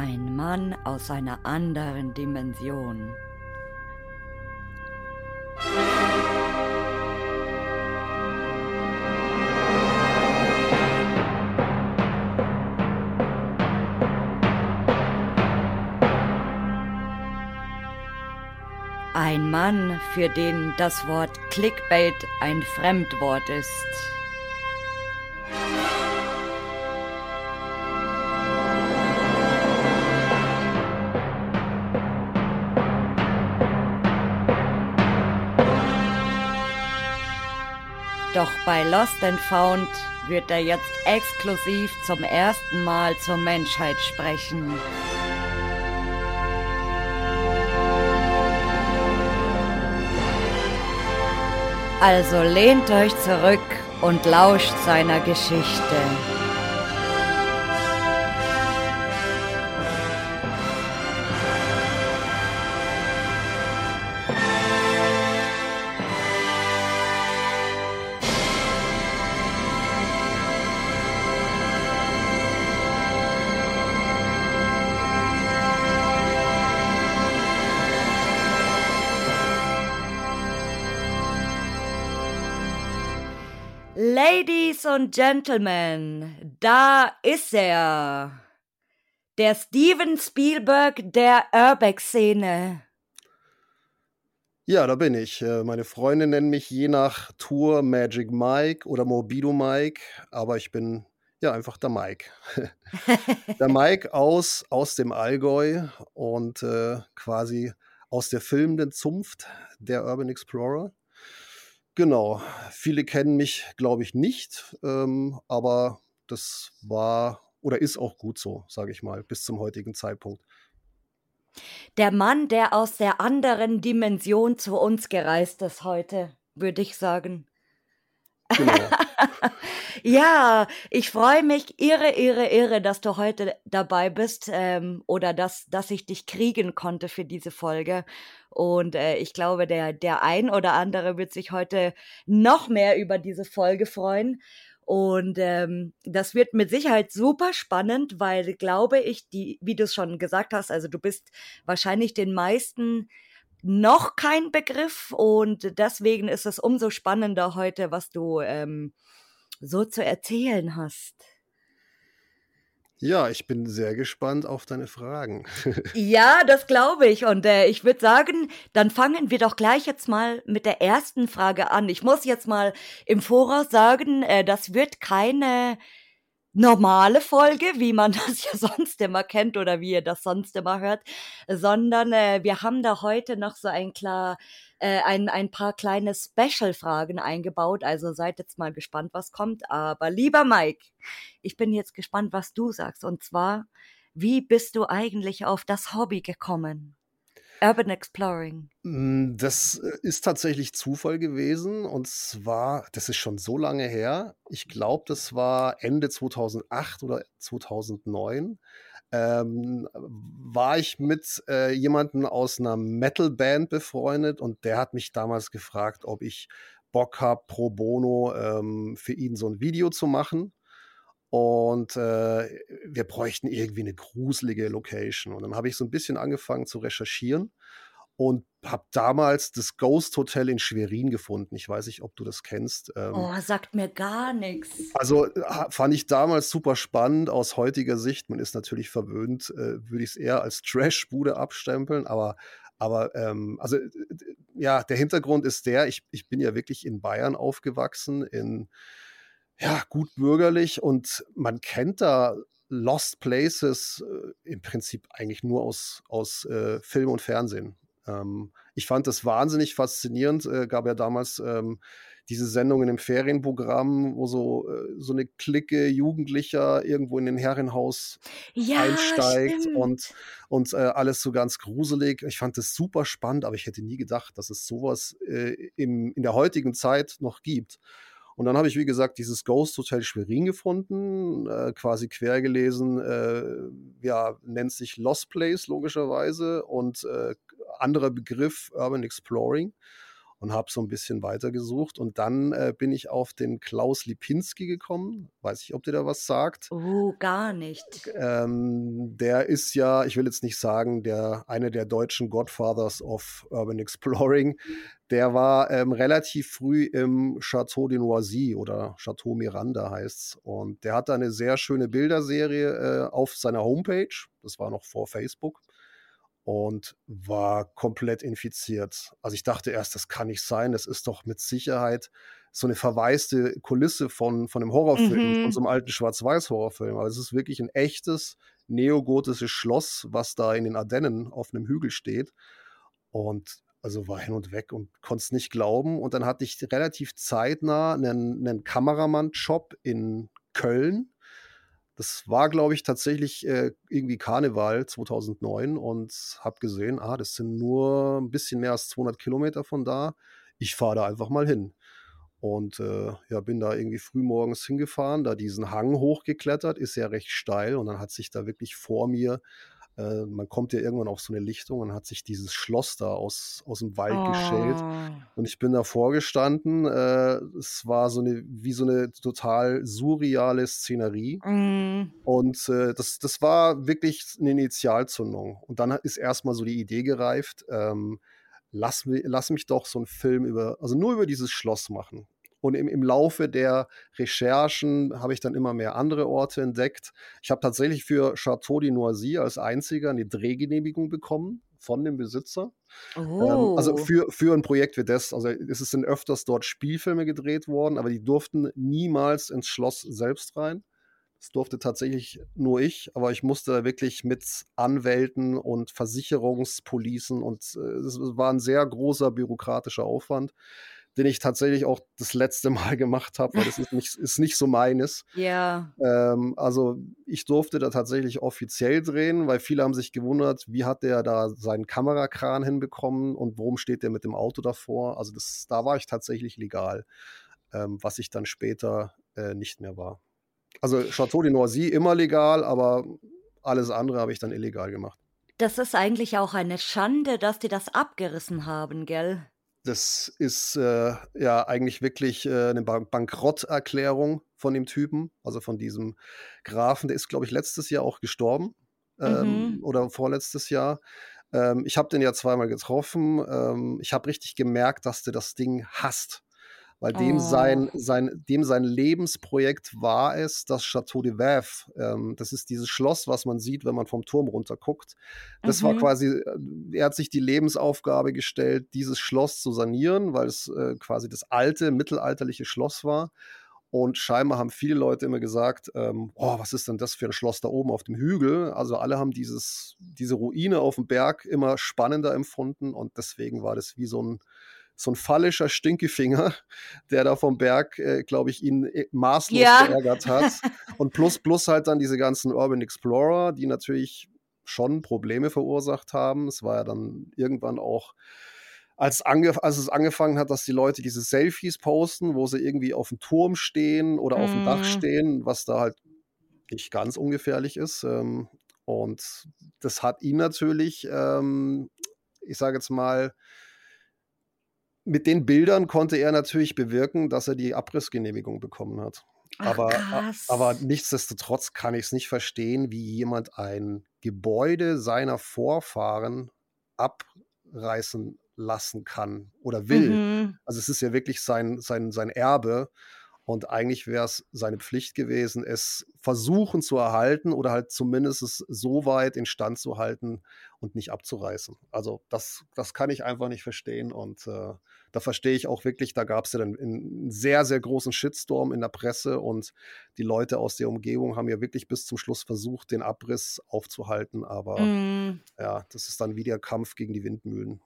Ein Mann aus einer anderen Dimension. Ein Mann, für den das Wort Clickbait ein Fremdwort ist. Doch bei Lost and Found wird er jetzt exklusiv zum ersten Mal zur Menschheit sprechen. Also lehnt euch zurück und lauscht seiner Geschichte. Und Gentlemen, da ist er. Der Steven Spielberg der Urbex-Szene. Ja, da bin ich. Äh, meine Freunde nennen mich je nach Tour Magic Mike oder Morbido Mike, aber ich bin ja einfach der Mike. der Mike aus, aus dem Allgäu und äh, quasi aus der filmenden Zunft der Urban Explorer. Genau. Viele kennen mich, glaube ich, nicht, ähm, aber das war oder ist auch gut so, sage ich mal, bis zum heutigen Zeitpunkt. Der Mann, der aus der anderen Dimension zu uns gereist ist heute, würde ich sagen. Genau. ja, ich freue mich irre, irre, irre, dass du heute dabei bist ähm, oder dass, dass ich dich kriegen konnte für diese Folge. Und äh, ich glaube, der, der ein oder andere wird sich heute noch mehr über diese Folge freuen. Und ähm, das wird mit Sicherheit super spannend, weil glaube ich, die, wie du es schon gesagt hast, also du bist wahrscheinlich den meisten noch kein Begriff und deswegen ist es umso spannender heute, was du ähm, so zu erzählen hast. Ja, ich bin sehr gespannt auf deine Fragen. ja, das glaube ich. Und äh, ich würde sagen, dann fangen wir doch gleich jetzt mal mit der ersten Frage an. Ich muss jetzt mal im Voraus sagen, äh, das wird keine normale Folge, wie man das ja sonst immer kennt oder wie ihr das sonst immer hört, sondern äh, wir haben da heute noch so ein klar äh, ein, ein paar kleine Special-Fragen eingebaut. Also seid jetzt mal gespannt, was kommt. Aber lieber Mike, ich bin jetzt gespannt, was du sagst. Und zwar, wie bist du eigentlich auf das Hobby gekommen? Urban Exploring. Hm, das äh, ist tatsächlich Zufall gewesen. Und zwar, das ist schon so lange her. Ich glaube, das war Ende 2008 oder 2009. Ähm, war ich mit äh, jemandem aus einer Metal-Band befreundet und der hat mich damals gefragt, ob ich Bock habe, pro bono ähm, für ihn so ein Video zu machen. Und äh, wir bräuchten irgendwie eine gruselige Location. Und dann habe ich so ein bisschen angefangen zu recherchieren und habe damals das Ghost Hotel in Schwerin gefunden. Ich weiß nicht, ob du das kennst. Ähm, oh, sagt mir gar nichts. Also fand ich damals super spannend aus heutiger Sicht. Man ist natürlich verwöhnt, äh, würde ich es eher als Trash-Bude abstempeln, aber aber ähm, also ja, der Hintergrund ist der, ich, ich bin ja wirklich in Bayern aufgewachsen, in ja, gut bürgerlich und man kennt da Lost Places äh, im Prinzip eigentlich nur aus, aus äh, Film und Fernsehen. Ähm, ich fand das wahnsinnig faszinierend. Äh, gab ja damals ähm, diese Sendungen im Ferienprogramm, wo so, äh, so eine Clique Jugendlicher irgendwo in den Herrenhaus ja, einsteigt stimmt. und, und äh, alles so ganz gruselig. Ich fand das super spannend, aber ich hätte nie gedacht, dass es sowas äh, im, in der heutigen Zeit noch gibt. Und dann habe ich, wie gesagt, dieses Ghost Hotel Schwerin gefunden, äh, quasi quer gelesen, äh, ja, nennt sich Lost Place logischerweise und äh, anderer Begriff Urban Exploring. Und habe so ein bisschen weitergesucht. Und dann äh, bin ich auf den Klaus Lipinski gekommen. Weiß ich, ob dir da was sagt. Oh, gar nicht. Ähm, der ist ja, ich will jetzt nicht sagen, der eine der deutschen Godfathers of Urban Exploring. Der war ähm, relativ früh im Chateau de Noisy oder Chateau Miranda heißt's. Und der hat da eine sehr schöne Bilderserie äh, auf seiner Homepage. Das war noch vor Facebook und war komplett infiziert. Also ich dachte erst, das kann nicht sein, das ist doch mit Sicherheit so eine verwaiste Kulisse von, von einem Horrorfilm, mhm. von so einem alten Schwarz-Weiß-Horrorfilm. Aber es ist wirklich ein echtes neogotisches Schloss, was da in den Ardennen auf einem Hügel steht. Und also war hin und weg und konnte es nicht glauben. Und dann hatte ich relativ zeitnah einen, einen Kameramann-Job in Köln das war, glaube ich, tatsächlich äh, irgendwie Karneval 2009 und habe gesehen, ah, das sind nur ein bisschen mehr als 200 Kilometer von da. Ich fahre da einfach mal hin. Und äh, ja, bin da irgendwie frühmorgens hingefahren, da diesen Hang hochgeklettert, ist ja recht steil und dann hat sich da wirklich vor mir äh, man kommt ja irgendwann auf so eine Lichtung und hat sich dieses Schloss da aus, aus dem Wald oh. geschält. Und ich bin davor gestanden. Äh, es war so eine, wie so eine total surreale Szenerie. Mm. Und äh, das, das war wirklich eine Initialzündung. Und dann ist erstmal so die Idee gereift, ähm, lass, lass mich doch so einen Film über, also nur über dieses Schloss machen. Und im, im Laufe der Recherchen habe ich dann immer mehr andere Orte entdeckt. Ich habe tatsächlich für Chateau de Noisy als einziger eine Drehgenehmigung bekommen von dem Besitzer. Oh. Ähm, also oh. für, für ein Projekt wie das. Also es sind öfters dort Spielfilme gedreht worden, aber die durften niemals ins Schloss selbst rein. Das durfte tatsächlich nur ich, aber ich musste da wirklich mit Anwälten und Versicherungspolicen und äh, es war ein sehr großer bürokratischer Aufwand den ich tatsächlich auch das letzte Mal gemacht habe, weil das ist nicht, ist nicht so meines. Ja. Ähm, also ich durfte da tatsächlich offiziell drehen, weil viele haben sich gewundert, wie hat der da seinen Kamerakran hinbekommen und warum steht der mit dem Auto davor. Also das, da war ich tatsächlich legal, ähm, was ich dann später äh, nicht mehr war. Also Chateau de Noisy immer legal, aber alles andere habe ich dann illegal gemacht. Das ist eigentlich auch eine Schande, dass die das abgerissen haben, gell? Das ist äh, ja eigentlich wirklich äh, eine Bank Bankrotterklärung von dem Typen, also von diesem Grafen. Der ist, glaube ich, letztes Jahr auch gestorben ähm, mhm. oder vorletztes Jahr. Ähm, ich habe den ja zweimal getroffen. Ähm, ich habe richtig gemerkt, dass der das Ding hasst weil dem, oh. sein, sein, dem sein Lebensprojekt war es, das Chateau de Veuve. Ähm, das ist dieses Schloss, was man sieht, wenn man vom Turm runter guckt. Das mhm. war quasi, äh, er hat sich die Lebensaufgabe gestellt, dieses Schloss zu sanieren, weil es äh, quasi das alte, mittelalterliche Schloss war. Und scheinbar haben viele Leute immer gesagt, ähm, oh, was ist denn das für ein Schloss da oben auf dem Hügel? Also alle haben dieses, diese Ruine auf dem Berg immer spannender empfunden und deswegen war das wie so ein so ein fallischer Stinkefinger, der da vom Berg, äh, glaube ich, ihn äh, maßlos ja. geärgert hat. Und plus, plus halt dann diese ganzen Urban Explorer, die natürlich schon Probleme verursacht haben. Es war ja dann irgendwann auch, als, als es angefangen hat, dass die Leute diese Selfies posten, wo sie irgendwie auf dem Turm stehen oder auf dem Dach mhm. stehen, was da halt nicht ganz ungefährlich ist. Ähm, und das hat ihn natürlich, ähm, ich sage jetzt mal, mit den Bildern konnte er natürlich bewirken, dass er die Abrissgenehmigung bekommen hat. Ach, aber, aber nichtsdestotrotz kann ich es nicht verstehen, wie jemand ein Gebäude seiner Vorfahren abreißen lassen kann oder will. Mhm. Also es ist ja wirklich sein, sein, sein Erbe. Und eigentlich wäre es seine Pflicht gewesen, es versuchen zu erhalten oder halt zumindest es so weit instand zu halten und nicht abzureißen. Also das, das kann ich einfach nicht verstehen. Und äh, da verstehe ich auch wirklich, da gab es ja dann einen sehr, sehr großen Shitstorm in der Presse und die Leute aus der Umgebung haben ja wirklich bis zum Schluss versucht, den Abriss aufzuhalten. Aber mm. ja, das ist dann wie der Kampf gegen die Windmühlen.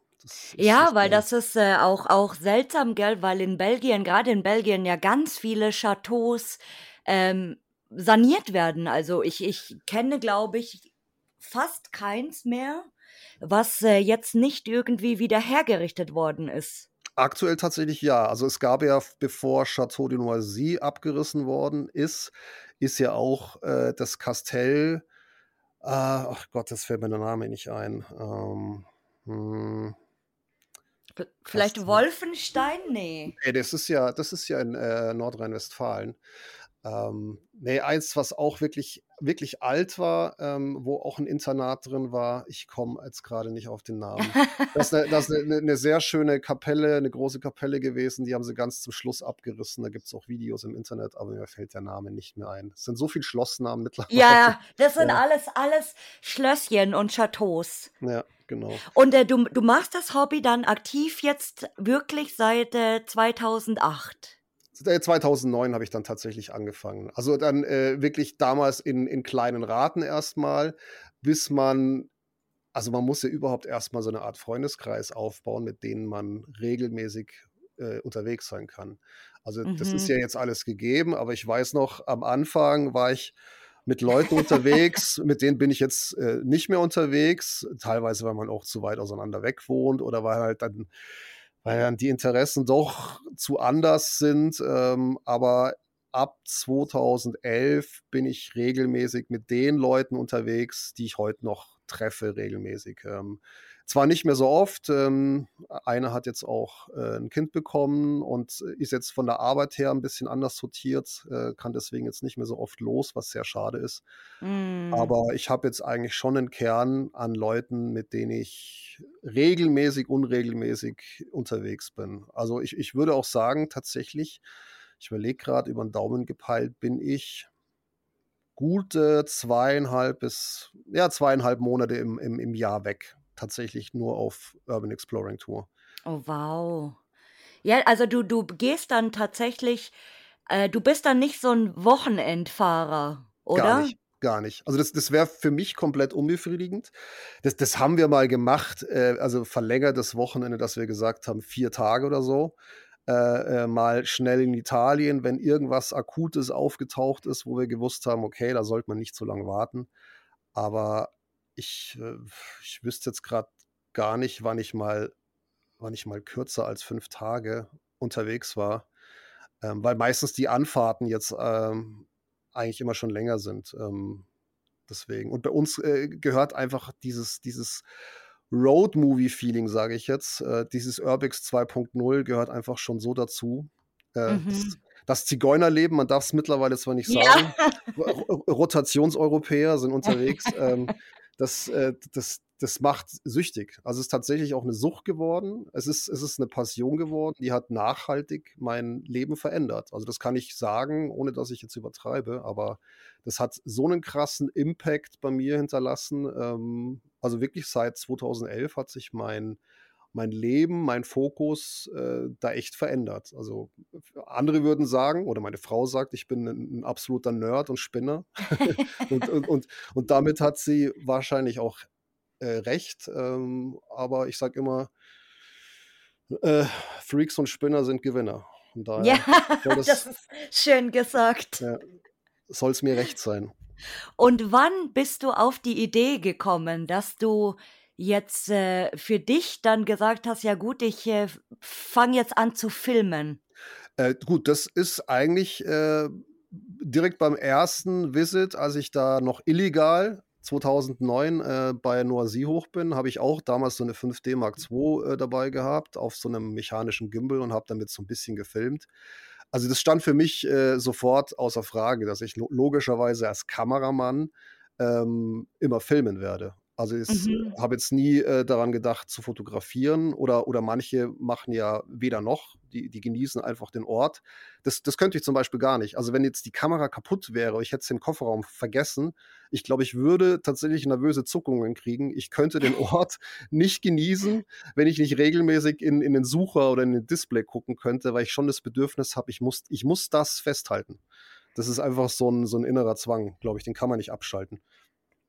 Ja, weil das ist äh, auch, auch seltsam, gell, weil in Belgien, gerade in Belgien, ja ganz viele Chateaus ähm, saniert werden. Also ich, ich kenne, glaube ich, fast keins mehr, was äh, jetzt nicht irgendwie wieder hergerichtet worden ist. Aktuell tatsächlich ja. Also es gab ja, bevor Chateau de Noisy abgerissen worden ist, ist ja auch äh, das Kastell, äh, ach Gott, das fällt mir der Name nicht ein. Ähm, hm. Vielleicht Wolfenstein? Nee. Nee, das ist ja, das ist ja in äh, Nordrhein-Westfalen. Ähm, nee, eins, was auch wirklich, wirklich alt war, ähm, wo auch ein Internat drin war. Ich komme jetzt gerade nicht auf den Namen. Das ist, eine, das ist eine, eine, sehr schöne Kapelle, eine große Kapelle gewesen. Die haben sie ganz zum Schluss abgerissen. Da gibt es auch Videos im Internet, aber mir fällt der Name nicht mehr ein. Es sind so viele Schlossnamen mittlerweile. Ja, das sind ja. alles, alles Schlösschen und Chateaus. Ja, genau. Und äh, du, du machst das Hobby dann aktiv jetzt wirklich seit äh, 2008. 2009 habe ich dann tatsächlich angefangen. Also dann äh, wirklich damals in, in kleinen Raten erstmal, bis man, also man muss ja überhaupt erstmal so eine Art Freundeskreis aufbauen, mit denen man regelmäßig äh, unterwegs sein kann. Also mhm. das ist mhm. ja jetzt alles gegeben, aber ich weiß noch, am Anfang war ich mit Leuten unterwegs, mit denen bin ich jetzt äh, nicht mehr unterwegs, teilweise, weil man auch zu weit auseinander weg wohnt oder weil halt dann weil dann die Interessen doch zu anders sind. Ähm, aber ab 2011 bin ich regelmäßig mit den Leuten unterwegs, die ich heute noch treffe, regelmäßig. Ähm, zwar nicht mehr so oft, ähm, eine hat jetzt auch äh, ein Kind bekommen und ist jetzt von der Arbeit her ein bisschen anders sortiert, äh, kann deswegen jetzt nicht mehr so oft los, was sehr schade ist. Mm. Aber ich habe jetzt eigentlich schon einen Kern an Leuten, mit denen ich regelmäßig, unregelmäßig unterwegs bin. Also ich, ich würde auch sagen, tatsächlich, ich überlege gerade, über den Daumen gepeilt bin ich gute zweieinhalb bis, ja, zweieinhalb Monate im, im, im Jahr weg tatsächlich nur auf Urban Exploring Tour. Oh, wow. Ja, also du, du gehst dann tatsächlich, äh, du bist dann nicht so ein Wochenendfahrer, oder? Gar nicht. Gar nicht. Also das, das wäre für mich komplett unbefriedigend. Das, das haben wir mal gemacht, äh, also verlängertes Wochenende, dass wir gesagt haben, vier Tage oder so. Äh, äh, mal schnell in Italien, wenn irgendwas Akutes aufgetaucht ist, wo wir gewusst haben, okay, da sollte man nicht so lange warten. Aber ich, äh, ich wüsste jetzt gerade gar nicht, wann ich mal, wann ich mal kürzer als fünf Tage unterwegs war, ähm, weil meistens die Anfahrten jetzt ähm, eigentlich immer schon länger sind. Ähm, deswegen. Und bei uns äh, gehört einfach dieses, dieses Road-Movie-Feeling, sage ich jetzt. Äh, dieses Urbix 2.0 gehört einfach schon so dazu. Äh, mhm. das, das Zigeunerleben, man darf es mittlerweile zwar nicht sagen, ja. Rotationseuropäer sind unterwegs. ähm, das, äh, das, das macht süchtig. Also es ist tatsächlich auch eine Sucht geworden. Es ist, es ist eine Passion geworden, die hat nachhaltig mein Leben verändert. Also das kann ich sagen, ohne dass ich jetzt übertreibe, aber das hat so einen krassen Impact bei mir hinterlassen. Ähm, also wirklich seit 2011 hat sich mein, mein Leben, mein Fokus äh, da echt verändert. Also andere würden sagen, oder meine Frau sagt, ich bin ein, ein absoluter Nerd und Spinner. und, und, und, und, damit hat sie wahrscheinlich auch äh, recht. Ähm, aber ich sage immer, äh, Freaks und Spinner sind Gewinner. ja, das, das, ist schön gesagt. Ja, Soll es mir recht sein. Und wann bist du auf die Idee gekommen, dass du jetzt äh, für dich dann gesagt hast, ja gut, ich äh, fange jetzt an zu filmen? Äh, gut, das ist eigentlich äh, direkt beim ersten Visit, als ich da noch illegal 2009 äh, bei Noisy hoch bin, habe ich auch damals so eine 5D Mark II äh, dabei gehabt auf so einem mechanischen Gimbal und habe damit so ein bisschen gefilmt. Also das stand für mich äh, sofort außer Frage, dass ich lo logischerweise als Kameramann ähm, immer filmen werde. Also ich mhm. habe jetzt nie äh, daran gedacht zu fotografieren oder, oder manche machen ja weder noch, die, die genießen einfach den Ort. Das, das könnte ich zum Beispiel gar nicht. Also wenn jetzt die Kamera kaputt wäre, ich hätte es im Kofferraum vergessen, ich glaube, ich würde tatsächlich nervöse Zuckungen kriegen. Ich könnte den Ort nicht genießen, wenn ich nicht regelmäßig in, in den Sucher oder in den Display gucken könnte, weil ich schon das Bedürfnis habe, ich muss, ich muss das festhalten. Das ist einfach so ein, so ein innerer Zwang, glaube ich, den kann man nicht abschalten.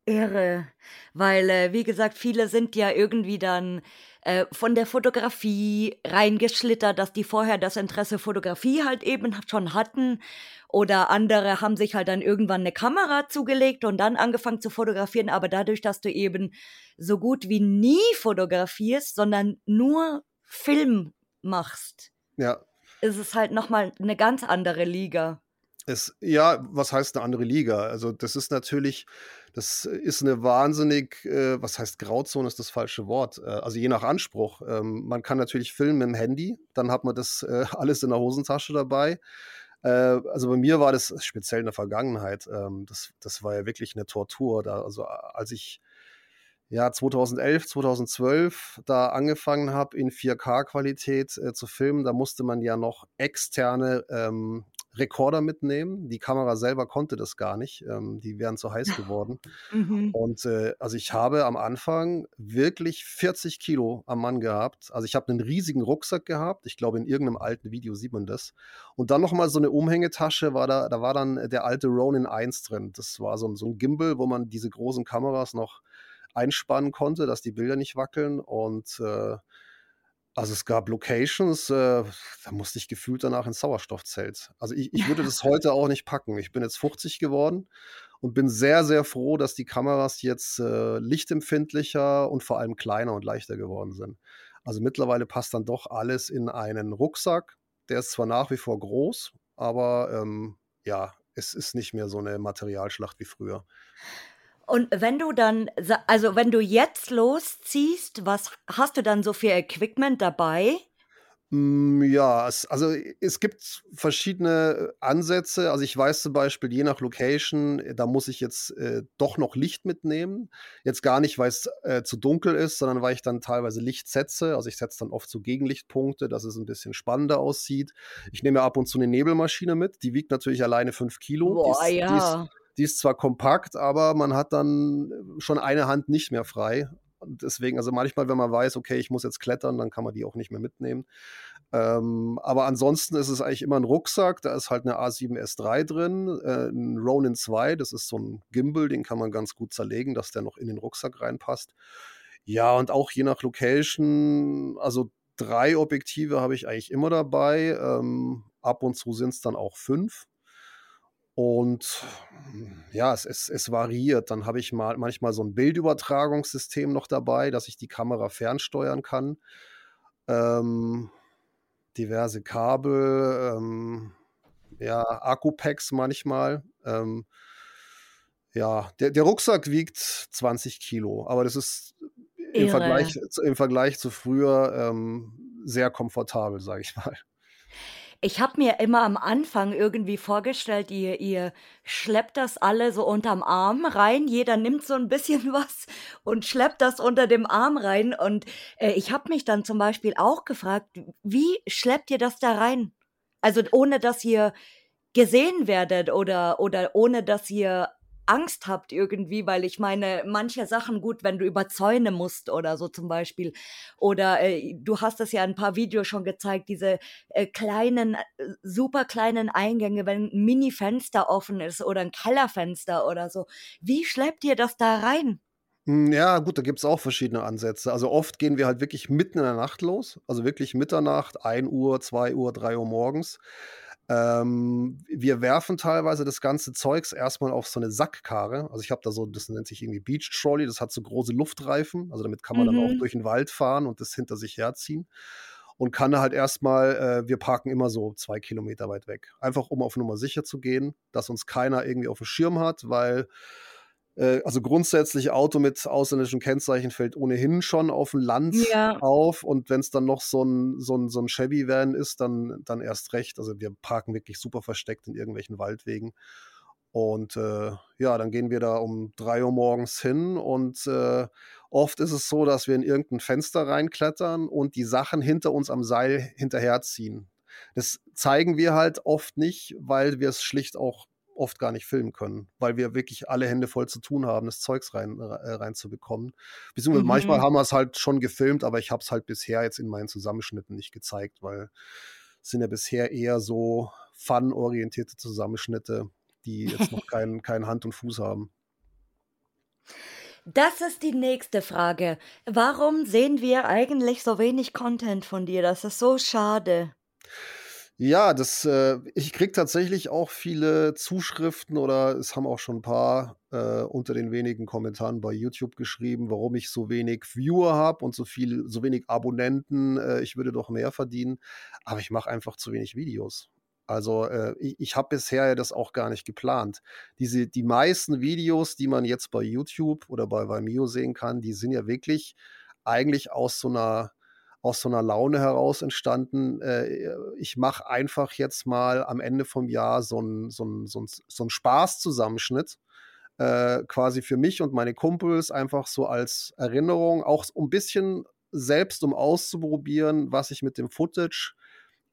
Irre, weil, äh, wie gesagt, viele sind ja irgendwie dann äh, von der Fotografie reingeschlittert, dass die vorher das Interesse Fotografie halt eben schon hatten. Oder andere haben sich halt dann irgendwann eine Kamera zugelegt und dann angefangen zu fotografieren. Aber dadurch, dass du eben so gut wie nie fotografierst, sondern nur Film machst, Ja, ist es halt nochmal eine ganz andere Liga. Es, ja, was heißt eine andere Liga? Also das ist natürlich, das ist eine wahnsinnig, äh, was heißt Grauzone ist das falsche Wort. Äh, also je nach Anspruch. Ähm, man kann natürlich filmen mit dem Handy, dann hat man das äh, alles in der Hosentasche dabei. Äh, also bei mir war das speziell in der Vergangenheit. Ähm, das, das war ja wirklich eine Tortur. Da, also als ich ja, 2011, 2012 da angefangen habe, in 4K-Qualität äh, zu filmen, da musste man ja noch externe ähm, Rekorder mitnehmen. Die Kamera selber konnte das gar nicht. Ähm, die wären zu heiß geworden. Mhm. Und äh, also ich habe am Anfang wirklich 40 Kilo am Mann gehabt. Also ich habe einen riesigen Rucksack gehabt. Ich glaube, in irgendeinem alten Video sieht man das. Und dann nochmal so eine Umhängetasche, war da, da war dann der alte Ronin 1 drin. Das war so, so ein Gimbal, wo man diese großen Kameras noch einspannen konnte, dass die Bilder nicht wackeln. Und äh, also es gab Locations, äh, da musste ich gefühlt danach ins Sauerstoffzelt. Also ich, ich würde das heute auch nicht packen. Ich bin jetzt 50 geworden und bin sehr, sehr froh, dass die Kameras jetzt äh, lichtempfindlicher und vor allem kleiner und leichter geworden sind. Also mittlerweile passt dann doch alles in einen Rucksack. Der ist zwar nach wie vor groß, aber ähm, ja, es ist nicht mehr so eine Materialschlacht wie früher. Und wenn du dann, also wenn du jetzt losziehst, was hast du dann so für Equipment dabei? Hm, ja, es, also es gibt verschiedene Ansätze. Also ich weiß zum Beispiel, je nach Location, da muss ich jetzt äh, doch noch Licht mitnehmen. Jetzt gar nicht, weil es äh, zu dunkel ist, sondern weil ich dann teilweise Licht setze. Also ich setze dann oft so Gegenlichtpunkte, dass es ein bisschen spannender aussieht. Ich nehme ab und zu eine Nebelmaschine mit. Die wiegt natürlich alleine fünf Kilo. Boah, die ist, ja. Die ist, die ist zwar kompakt, aber man hat dann schon eine Hand nicht mehr frei. Und deswegen, also manchmal, wenn man weiß, okay, ich muss jetzt klettern, dann kann man die auch nicht mehr mitnehmen. Ähm, aber ansonsten ist es eigentlich immer ein Rucksack. Da ist halt eine A7S3 drin, äh, ein Ronin 2, das ist so ein Gimbal, den kann man ganz gut zerlegen, dass der noch in den Rucksack reinpasst. Ja, und auch je nach Location, also drei Objektive habe ich eigentlich immer dabei. Ähm, ab und zu sind es dann auch fünf. Und ja, es, es, es variiert. Dann habe ich mal manchmal so ein Bildübertragungssystem noch dabei, dass ich die Kamera fernsteuern kann. Ähm, diverse Kabel, ähm, ja, Akkupacks manchmal. Ähm, ja, der, der Rucksack wiegt 20 Kilo, aber das ist im Vergleich, im Vergleich zu früher ähm, sehr komfortabel, sage ich mal. Ich habe mir immer am Anfang irgendwie vorgestellt, ihr, ihr schleppt das alle so unterm Arm rein. Jeder nimmt so ein bisschen was und schleppt das unter dem Arm rein. Und äh, ich habe mich dann zum Beispiel auch gefragt, wie schleppt ihr das da rein? Also ohne dass ihr gesehen werdet oder, oder ohne dass ihr Angst habt irgendwie, weil ich meine, manche Sachen gut, wenn du über Zäune musst oder so zum Beispiel. Oder äh, du hast es ja in ein paar Videos schon gezeigt, diese äh, kleinen, äh, super kleinen Eingänge, wenn ein Mini-Fenster offen ist oder ein Kellerfenster oder so. Wie schleppt ihr das da rein? Hm, ja, gut, da gibt es auch verschiedene Ansätze. Also oft gehen wir halt wirklich mitten in der Nacht los, also wirklich Mitternacht, 1 Uhr, 2 Uhr, 3 Uhr morgens. Ähm, wir werfen teilweise das ganze Zeugs erstmal auf so eine Sackkarre. Also ich habe da so, das nennt sich irgendwie Beach Trolley, das hat so große Luftreifen. Also damit kann man mhm. dann auch mhm. durch den Wald fahren und das hinter sich herziehen. Und kann da halt erstmal, äh, wir parken immer so zwei Kilometer weit weg. Einfach um auf Nummer sicher zu gehen, dass uns keiner irgendwie auf dem Schirm hat, weil also grundsätzlich Auto mit ausländischen Kennzeichen fällt ohnehin schon auf dem Land ja. auf und wenn es dann noch so ein, so ein, so ein Chevy-Van ist, dann, dann erst recht. Also wir parken wirklich super versteckt in irgendwelchen Waldwegen. Und äh, ja, dann gehen wir da um drei Uhr morgens hin und äh, oft ist es so, dass wir in irgendein Fenster reinklettern und die Sachen hinter uns am Seil hinterherziehen. Das zeigen wir halt oft nicht, weil wir es schlicht auch oft gar nicht filmen können, weil wir wirklich alle Hände voll zu tun haben, das Zeugs rein, äh, reinzubekommen. Beziehungsweise mhm. manchmal haben wir es halt schon gefilmt, aber ich habe es halt bisher jetzt in meinen Zusammenschnitten nicht gezeigt, weil es sind ja bisher eher so fun-orientierte Zusammenschnitte, die jetzt noch keinen kein Hand und Fuß haben. Das ist die nächste Frage. Warum sehen wir eigentlich so wenig Content von dir? Das ist so schade. Ja, das, äh, ich kriege tatsächlich auch viele Zuschriften oder es haben auch schon ein paar äh, unter den wenigen Kommentaren bei YouTube geschrieben, warum ich so wenig Viewer habe und so viel, so wenig Abonnenten. Äh, ich würde doch mehr verdienen, aber ich mache einfach zu wenig Videos. Also äh, ich, ich habe bisher das auch gar nicht geplant. Diese, die meisten Videos, die man jetzt bei YouTube oder bei Vimeo sehen kann, die sind ja wirklich eigentlich aus so einer aus so einer Laune heraus entstanden. Äh, ich mache einfach jetzt mal am Ende vom Jahr so einen so so so Spaßzusammenschnitt. Äh, quasi für mich und meine Kumpels einfach so als Erinnerung, auch ein bisschen selbst, um auszuprobieren, was ich mit dem Footage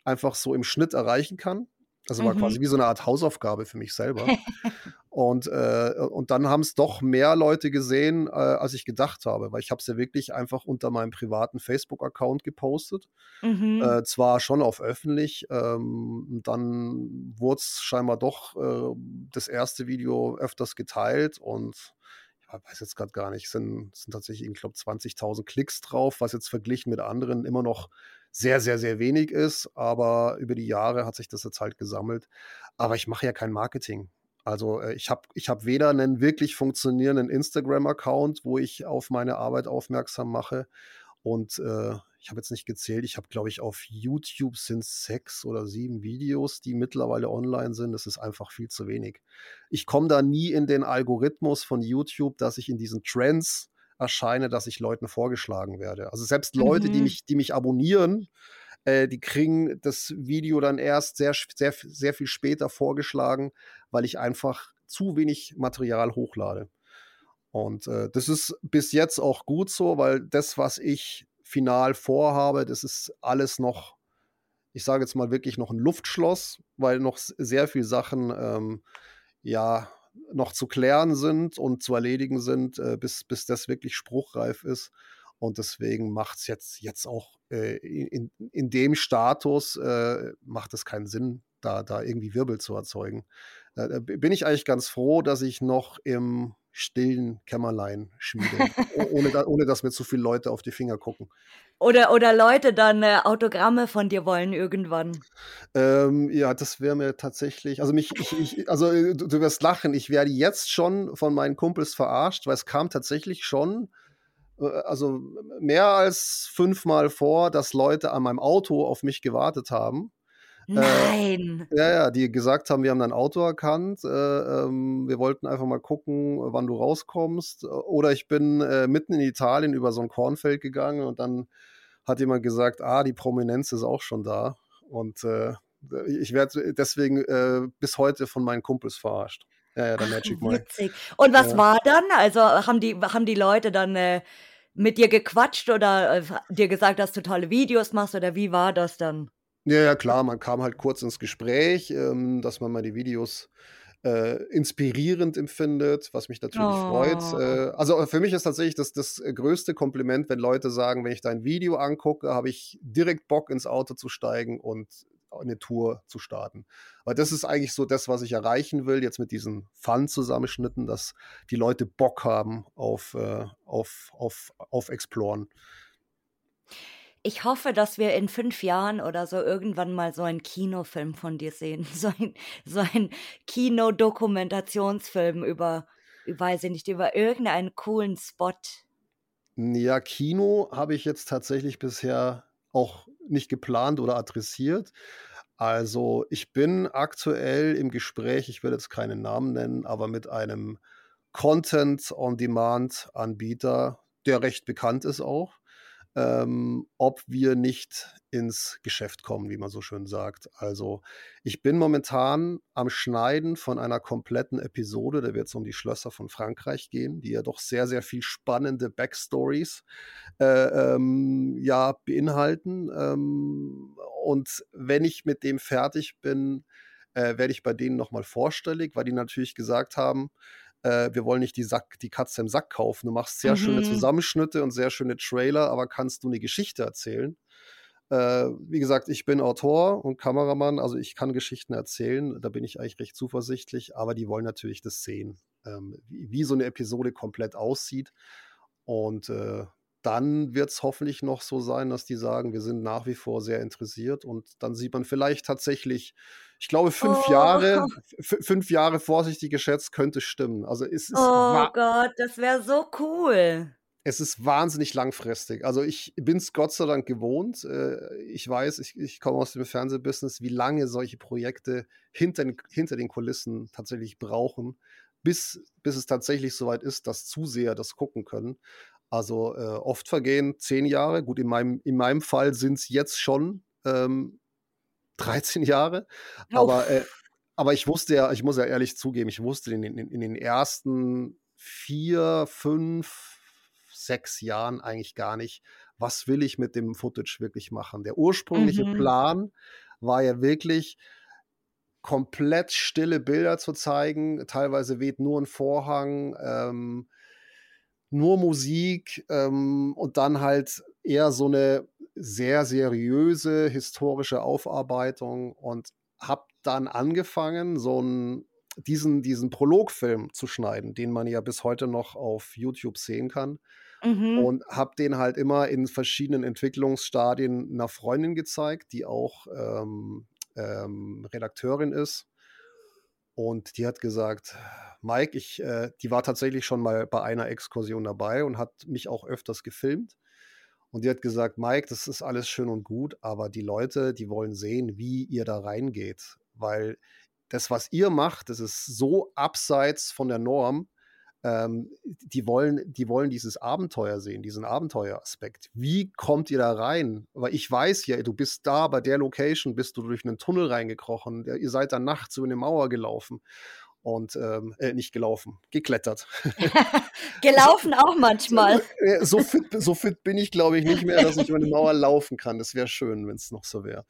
einfach so im Schnitt erreichen kann. Das war mhm. quasi wie so eine Art Hausaufgabe für mich selber. und, äh, und dann haben es doch mehr Leute gesehen, äh, als ich gedacht habe, weil ich habe es ja wirklich einfach unter meinem privaten Facebook-Account gepostet. Mhm. Äh, zwar schon auf öffentlich, ähm, dann wurde es scheinbar doch äh, das erste Video öfters geteilt und ich weiß jetzt gerade gar nicht, sind, sind tatsächlich, ich glaube, 20.000 Klicks drauf, was jetzt verglichen mit anderen immer noch sehr, sehr, sehr wenig ist. Aber über die Jahre hat sich das jetzt halt gesammelt. Aber ich mache ja kein Marketing. Also äh, ich habe ich hab weder einen wirklich funktionierenden Instagram-Account, wo ich auf meine Arbeit aufmerksam mache. Und äh, ich habe jetzt nicht gezählt, ich habe, glaube ich, auf YouTube sind sechs oder sieben Videos, die mittlerweile online sind. Das ist einfach viel zu wenig. Ich komme da nie in den Algorithmus von YouTube, dass ich in diesen Trends erscheine, dass ich Leuten vorgeschlagen werde. Also selbst Leute, mhm. die, mich, die mich abonnieren, äh, die kriegen das Video dann erst sehr, sehr, sehr viel später vorgeschlagen, weil ich einfach zu wenig Material hochlade. Und äh, das ist bis jetzt auch gut so, weil das, was ich final vorhabe, das ist alles noch, ich sage jetzt mal wirklich noch ein Luftschloss, weil noch sehr viele Sachen ähm, ja noch zu klären sind und zu erledigen sind, äh, bis, bis das wirklich spruchreif ist. Und deswegen macht es jetzt, jetzt auch äh, in, in dem Status, äh, macht es keinen Sinn, da, da irgendwie Wirbel zu erzeugen. Äh, bin ich eigentlich ganz froh, dass ich noch im stillen Kämmerlein schmiede, ohne, da, ohne dass mir zu viele Leute auf die Finger gucken. Oder, oder Leute dann äh, Autogramme von dir wollen irgendwann. Ähm, ja, das wäre mir tatsächlich, also mich, ich, ich, also äh, du, du, wirst lachen, ich werde jetzt schon von meinen Kumpels verarscht, weil es kam tatsächlich schon, äh, also mehr als fünfmal vor, dass Leute an meinem Auto auf mich gewartet haben Nein. Äh, ja, ja, die gesagt haben, wir haben dein Auto erkannt. Äh, ähm, wir wollten einfach mal gucken, wann du rauskommst. Oder ich bin äh, mitten in Italien über so ein Kornfeld gegangen und dann hat jemand gesagt, ah, die Prominenz ist auch schon da. Und äh, ich werde deswegen äh, bis heute von meinen Kumpels verarscht. Ja, ja, der Ach, Magic Mike. Witzig. Und was war dann? Also haben die, haben die Leute dann mit dir gequatscht oder dir gesagt, dass du tolle Videos machst oder wie war das dann? Ja, ja, klar, man kam halt kurz ins Gespräch, ähm, dass man mal die Videos äh, inspirierend empfindet, was mich natürlich freut. Oh. Äh, also für mich ist tatsächlich das, das größte Kompliment, wenn Leute sagen, wenn ich dein Video angucke, habe ich direkt Bock ins Auto zu steigen und eine Tour zu starten. Weil das ist eigentlich so das, was ich erreichen will, jetzt mit diesen Fun-Zusammenschnitten, dass die Leute Bock haben auf, äh, auf, auf, auf Exploren. Ich hoffe, dass wir in fünf Jahren oder so irgendwann mal so einen Kinofilm von dir sehen. So ein, so ein Kinodokumentationsfilm über, weiß ich nicht, über irgendeinen coolen Spot. Ja, Kino habe ich jetzt tatsächlich bisher auch nicht geplant oder adressiert. Also ich bin aktuell im Gespräch, ich werde jetzt keinen Namen nennen, aber mit einem Content-on-Demand-Anbieter, der recht bekannt ist auch ähm, ob wir nicht ins Geschäft kommen, wie man so schön sagt. Also ich bin momentan am Schneiden von einer kompletten Episode, da wird es um die Schlösser von Frankreich gehen, die ja doch sehr, sehr viel spannende Backstories äh, ähm, ja, beinhalten. Ähm, und wenn ich mit dem fertig bin, äh, werde ich bei denen nochmal vorstellig, weil die natürlich gesagt haben, äh, wir wollen nicht die, Sack, die Katze im Sack kaufen. Du machst sehr mhm. schöne Zusammenschnitte und sehr schöne Trailer, aber kannst du eine Geschichte erzählen? Äh, wie gesagt, ich bin Autor und Kameramann, also ich kann Geschichten erzählen, da bin ich eigentlich recht zuversichtlich, aber die wollen natürlich das sehen, ähm, wie, wie, so eine Episode komplett aussieht. Und äh, dann wird es hoffentlich noch so sein, dass die sagen, wir sind nach wie vor sehr interessiert und dann sieht man vielleicht tatsächlich, ich glaube, fünf oh. Jahre, fünf Jahre vorsichtig geschätzt könnte stimmen. Also es ist Oh Gott, das wäre so cool. es ist wahnsinnig langfristig. Also ich bin es Gott sei Dank gewohnt. Äh, ich weiß, ich, ich komme aus dem Fernsehbusiness, wie lange solche Projekte hinter, hinter den Kulissen tatsächlich brauchen, bis, bis es tatsächlich soweit ist, dass Zuseher das gucken können. Also äh, oft vergehen zehn Jahre. Gut, in meinem, in meinem Fall sind es jetzt schon ähm, 13 Jahre. Aber, äh, aber ich wusste ja, ich muss ja ehrlich zugeben, ich wusste in, in, in den ersten vier, fünf, sechs Jahren eigentlich gar nicht, was will ich mit dem Footage wirklich machen. Der ursprüngliche mhm. Plan war ja wirklich, komplett stille Bilder zu zeigen. Teilweise weht nur ein Vorhang, ähm, nur Musik ähm, und dann halt eher so eine sehr seriöse historische Aufarbeitung und habe dann angefangen, so einen, diesen, diesen Prologfilm zu schneiden, den man ja bis heute noch auf YouTube sehen kann. Mhm. Und habe den halt immer in verschiedenen Entwicklungsstadien einer Freundin gezeigt, die auch ähm, ähm, Redakteurin ist. Und die hat gesagt, Mike, ich, äh, die war tatsächlich schon mal bei einer Exkursion dabei und hat mich auch öfters gefilmt. Und die hat gesagt, Mike, das ist alles schön und gut, aber die Leute, die wollen sehen, wie ihr da reingeht. Weil das, was ihr macht, das ist so abseits von der Norm ähm, die, wollen, die wollen dieses Abenteuer sehen, diesen Abenteueraspekt. Wie kommt ihr da rein? Weil ich weiß ja, du bist da bei der Location, bist du durch einen Tunnel reingekrochen, ihr seid da nachts über eine Mauer gelaufen und ähm, äh, nicht gelaufen, geklettert. Gelaufen auch manchmal. Äh, so fit, so fit bin ich, glaube ich, nicht mehr, dass ich über eine Mauer laufen kann. Das wäre schön, wenn es noch so wäre.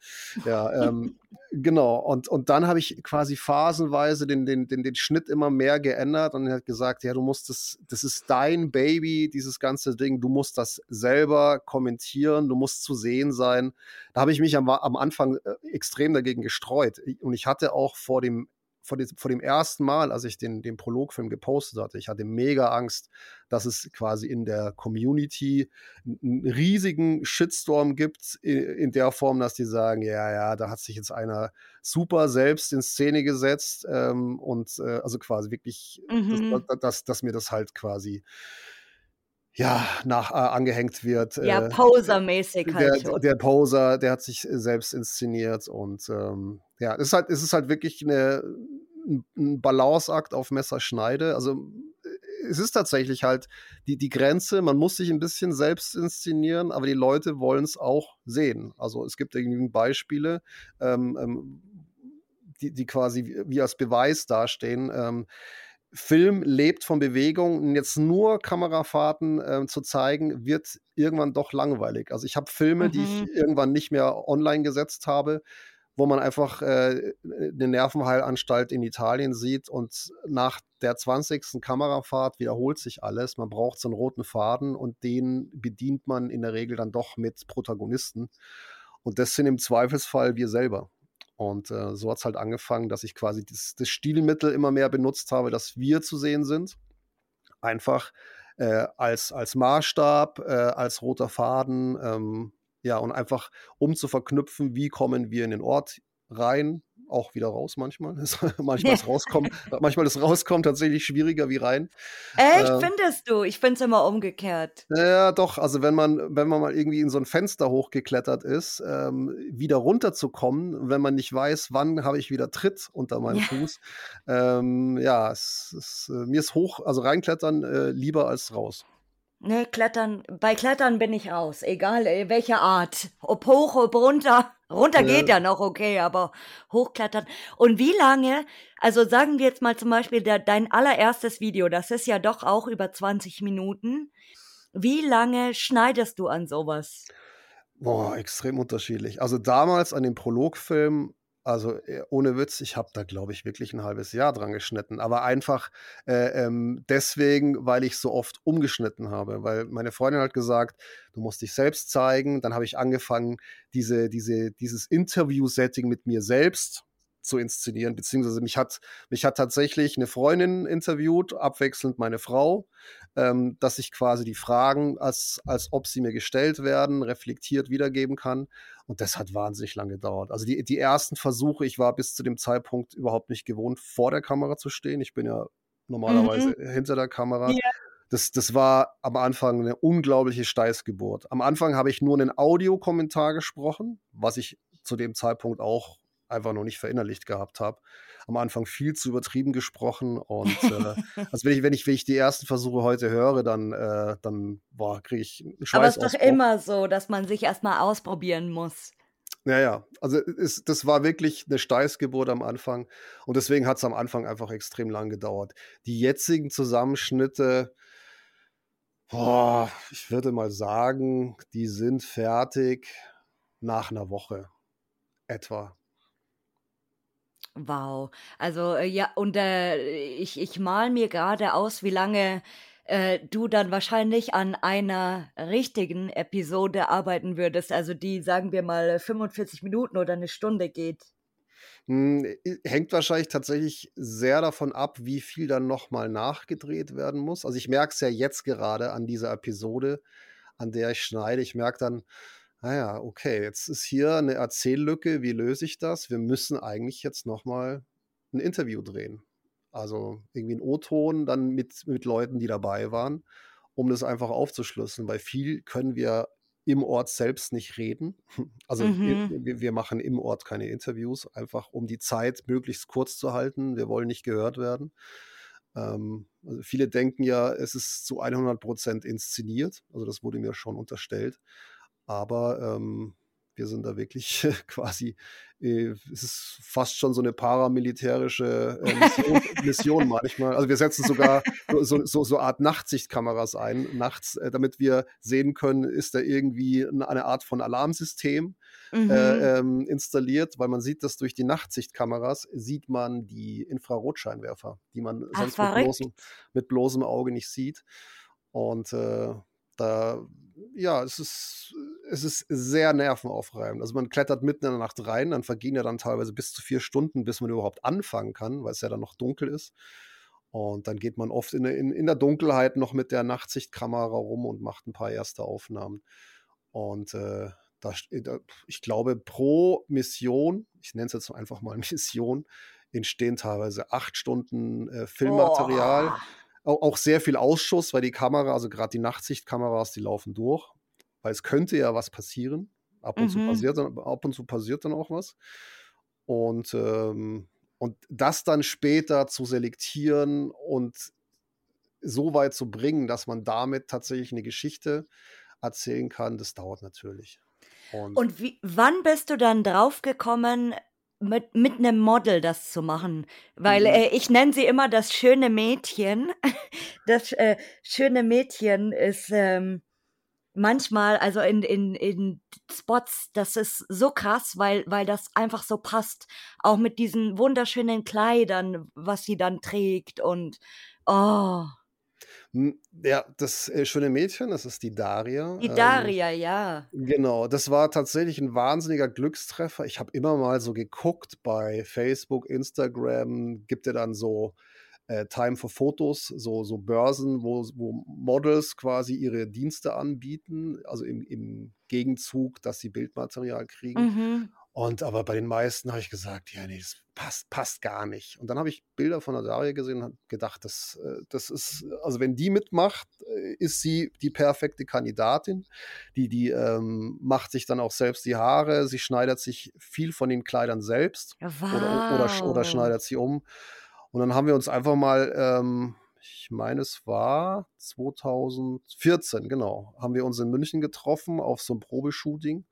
Ja, ähm, genau. Und, und dann habe ich quasi phasenweise den, den, den, den Schnitt immer mehr geändert und er hat gesagt, ja, du musst das, das ist dein Baby, dieses ganze Ding, du musst das selber kommentieren, du musst zu sehen sein. Da habe ich mich am, am Anfang äh, extrem dagegen gestreut. Und ich hatte auch vor dem vor, dem, vor dem ersten Mal, als ich den, den Prologfilm gepostet hatte, ich hatte mega Angst, dass es quasi in der Community einen riesigen Shitstorm gibt, in, in der Form, dass die sagen, ja, ja, da hat sich jetzt einer super selbst in Szene gesetzt ähm, und äh, also quasi wirklich, mhm. dass, dass, dass mir das halt quasi ja, nach äh, angehängt wird. Ja, äh, Poser-mäßig halt. Der, der, Poser, der hat sich selbst inszeniert und ähm, ja, es ist halt, es ist halt wirklich eine, ein Balanceakt auf Messerschneide. Also es ist tatsächlich halt die, die Grenze, man muss sich ein bisschen selbst inszenieren, aber die Leute wollen es auch sehen. Also es gibt irgendwie Beispiele, ähm, ähm, die, die quasi wie als Beweis dastehen. Ähm, Film lebt von Bewegung und jetzt nur Kamerafahrten äh, zu zeigen, wird irgendwann doch langweilig. Also ich habe Filme, mhm. die ich mhm. irgendwann nicht mehr online gesetzt habe, wo man einfach äh, eine Nervenheilanstalt in Italien sieht und nach der 20. Kamerafahrt wiederholt sich alles. Man braucht so einen roten Faden und den bedient man in der Regel dann doch mit Protagonisten. Und das sind im Zweifelsfall wir selber. Und äh, so hat es halt angefangen, dass ich quasi das, das, Stilmittel immer mehr benutzt habe, dass wir zu sehen sind. Einfach äh, als, als Maßstab, äh, als roter Faden. Ähm, ja, und einfach um zu verknüpfen, wie kommen wir in den Ort rein, auch wieder raus manchmal. manchmal ist rauskommen, manchmal ist rauskommen tatsächlich schwieriger wie rein. Echt, äh, findest du? Ich finde es immer umgekehrt. Ja, doch. Also wenn man, wenn man mal irgendwie in so ein Fenster hochgeklettert ist, ähm, wieder runterzukommen, wenn man nicht weiß, wann habe ich wieder Tritt unter meinem ja. Fuß. Ähm, ja, es, es, äh, mir ist hoch, also reinklettern äh, lieber als raus. Ne, Klettern, bei Klettern bin ich aus, egal äh, welche Art. Ob hoch, ob runter. Runter geht ja noch okay, aber hochklettern. Und wie lange, also sagen wir jetzt mal zum Beispiel der, dein allererstes Video, das ist ja doch auch über 20 Minuten. Wie lange schneidest du an sowas? Boah, extrem unterschiedlich. Also damals an dem Prologfilm also äh, ohne Witz, ich habe da, glaube ich, wirklich ein halbes Jahr dran geschnitten. Aber einfach äh, ähm, deswegen, weil ich so oft umgeschnitten habe. Weil meine Freundin hat gesagt, du musst dich selbst zeigen. Dann habe ich angefangen, diese, diese, dieses Interview-Setting mit mir selbst zu inszenieren, beziehungsweise mich hat, mich hat tatsächlich eine Freundin interviewt, abwechselnd meine Frau, ähm, dass ich quasi die Fragen, als, als ob sie mir gestellt werden, reflektiert wiedergeben kann. Und das hat wahnsinnig lange gedauert. Also die, die ersten Versuche, ich war bis zu dem Zeitpunkt überhaupt nicht gewohnt, vor der Kamera zu stehen. Ich bin ja normalerweise mhm. hinter der Kamera. Ja. das, das war am Anfang eine unglaubliche Steißgeburt. Am Anfang habe ich nur einen Audiokommentar gesprochen, was ich zu dem Zeitpunkt auch einfach noch nicht verinnerlicht gehabt habe. Am Anfang viel zu übertrieben gesprochen und äh, also wenn ich, wenn ich, wenn ich die ersten Versuche heute höre, dann, äh, dann kriege ich Schweiß Aber es ist doch immer so, dass man sich erstmal ausprobieren muss. Ja, ja. Also es, das war wirklich eine Steißgeburt am Anfang. Und deswegen hat es am Anfang einfach extrem lang gedauert. Die jetzigen Zusammenschnitte, boah, ich würde mal sagen, die sind fertig nach einer Woche etwa. Wow. Also äh, ja, und äh, ich, ich mal mir gerade aus, wie lange äh, du dann wahrscheinlich an einer richtigen Episode arbeiten würdest, also die, sagen wir mal, 45 Minuten oder eine Stunde geht. Hm, hängt wahrscheinlich tatsächlich sehr davon ab, wie viel dann nochmal nachgedreht werden muss. Also ich merke es ja jetzt gerade an dieser Episode, an der ich schneide. Ich merke dann, ah okay, jetzt ist hier eine Erzähllücke, wie löse ich das? Wir müssen eigentlich jetzt nochmal ein Interview drehen. Also irgendwie ein O-Ton dann mit, mit Leuten, die dabei waren, um das einfach aufzuschlüsseln, weil viel können wir im Ort selbst nicht reden. Also mhm. wir, wir, machen im Ort keine Interviews, einfach um die Zeit möglichst kurz zu halten. Wir wollen nicht gehört werden. Ähm, also viele denken ja, es ist zu 100 Prozent inszeniert. Also das wurde mir schon unterstellt. Aber ähm, wir sind da wirklich quasi, äh, es ist fast schon so eine paramilitärische äh, Mission, Mission, manchmal. Also wir setzen sogar so, so, so Art Nachtsichtkameras ein, nachts, äh, damit wir sehen können, ist da irgendwie eine Art von Alarmsystem äh, mhm. ähm, installiert, weil man sieht, dass durch die Nachtsichtkameras sieht man die Infrarotscheinwerfer, die man Ach, sonst mit bloßem, mit bloßem, Auge nicht sieht. Und äh, da ja, es ist, es ist sehr nervenaufreibend. Also man klettert mitten in der Nacht rein, dann vergehen ja dann teilweise bis zu vier Stunden, bis man überhaupt anfangen kann, weil es ja dann noch dunkel ist. Und dann geht man oft in, in, in der Dunkelheit noch mit der Nachtsichtkamera rum und macht ein paar erste Aufnahmen. Und äh, da, ich glaube, pro Mission, ich nenne es jetzt einfach mal Mission, entstehen teilweise acht Stunden äh, Filmmaterial. Oh auch sehr viel Ausschuss, weil die Kamera, also gerade die Nachtsichtkameras, die laufen durch, weil es könnte ja was passieren. Ab und, mhm. zu, passiert dann, ab und zu passiert dann auch was. Und, ähm, und das dann später zu selektieren und so weit zu bringen, dass man damit tatsächlich eine Geschichte erzählen kann, das dauert natürlich. Und, und wie, wann bist du dann draufgekommen, mit, mit einem Model das zu machen. Weil mhm. äh, ich nenne sie immer das schöne Mädchen. Das äh, schöne Mädchen ist ähm, manchmal, also in, in, in Spots, das ist so krass, weil, weil das einfach so passt. Auch mit diesen wunderschönen Kleidern, was sie dann trägt und oh. Hm, ja, das äh, schöne Mädchen, das ist die Daria. Die ähm, Daria, ähm, ja. Genau, das war tatsächlich ein wahnsinniger Glückstreffer. Ich habe immer mal so geguckt bei Facebook, Instagram, gibt er dann so äh, Time for Fotos, so, so Börsen, wo, wo Models quasi ihre Dienste anbieten, also im, im Gegenzug, dass sie Bildmaterial kriegen. Mhm. Und aber bei den meisten habe ich gesagt, ja, nee, das passt, passt gar nicht. Und dann habe ich Bilder von der Daria gesehen und gedacht, das, äh, das ist, also wenn die mitmacht, äh, ist sie die perfekte Kandidatin. Die, die ähm, macht sich dann auch selbst die Haare, sie schneidet sich viel von den Kleidern selbst wow. oder, oder, oder schneidet sie um. Und dann haben wir uns einfach mal, ähm, ich meine, es war 2014, genau, haben wir uns in München getroffen auf so einem Probeshooting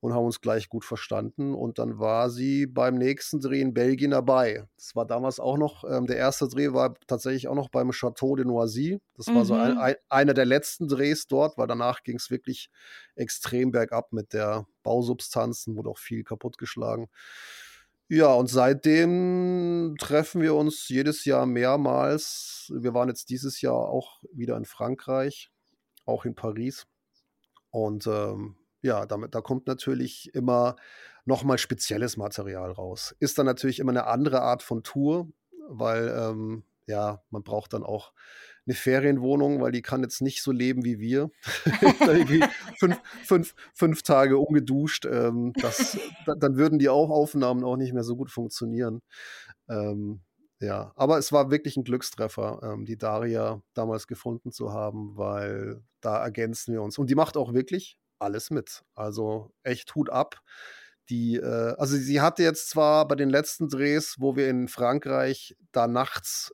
und haben uns gleich gut verstanden. Und dann war sie beim nächsten Dreh in Belgien dabei. Das war damals auch noch, ähm, der erste Dreh war tatsächlich auch noch beim Château de Noisy. Das mhm. war so ein, mhm. ein, einer der letzten Drehs dort, weil danach ging es wirklich extrem bergab mit der Bausubstanzen, wurde auch viel kaputtgeschlagen. Ja, und seitdem treffen wir uns jedes Jahr mehrmals. Wir waren jetzt dieses Jahr auch wieder in Frankreich, auch in Paris. Und ähm, ja, damit, da kommt natürlich immer nochmal spezielles Material raus. Ist dann natürlich immer eine andere Art von Tour, weil ähm, ja, man braucht dann auch eine Ferienwohnung, weil die kann jetzt nicht so leben wie wir. fünf, fünf, fünf Tage ungeduscht. Ähm, das, dann würden die auch Aufnahmen auch nicht mehr so gut funktionieren. Ähm, Ja, aber es war wirklich ein Glückstreffer, ähm, die Daria damals gefunden zu haben, weil da ergänzen wir uns. Und die macht auch wirklich alles mit. Also echt Hut ab. Die, äh, also sie hatte jetzt zwar bei den letzten Drehs, wo wir in Frankreich da nachts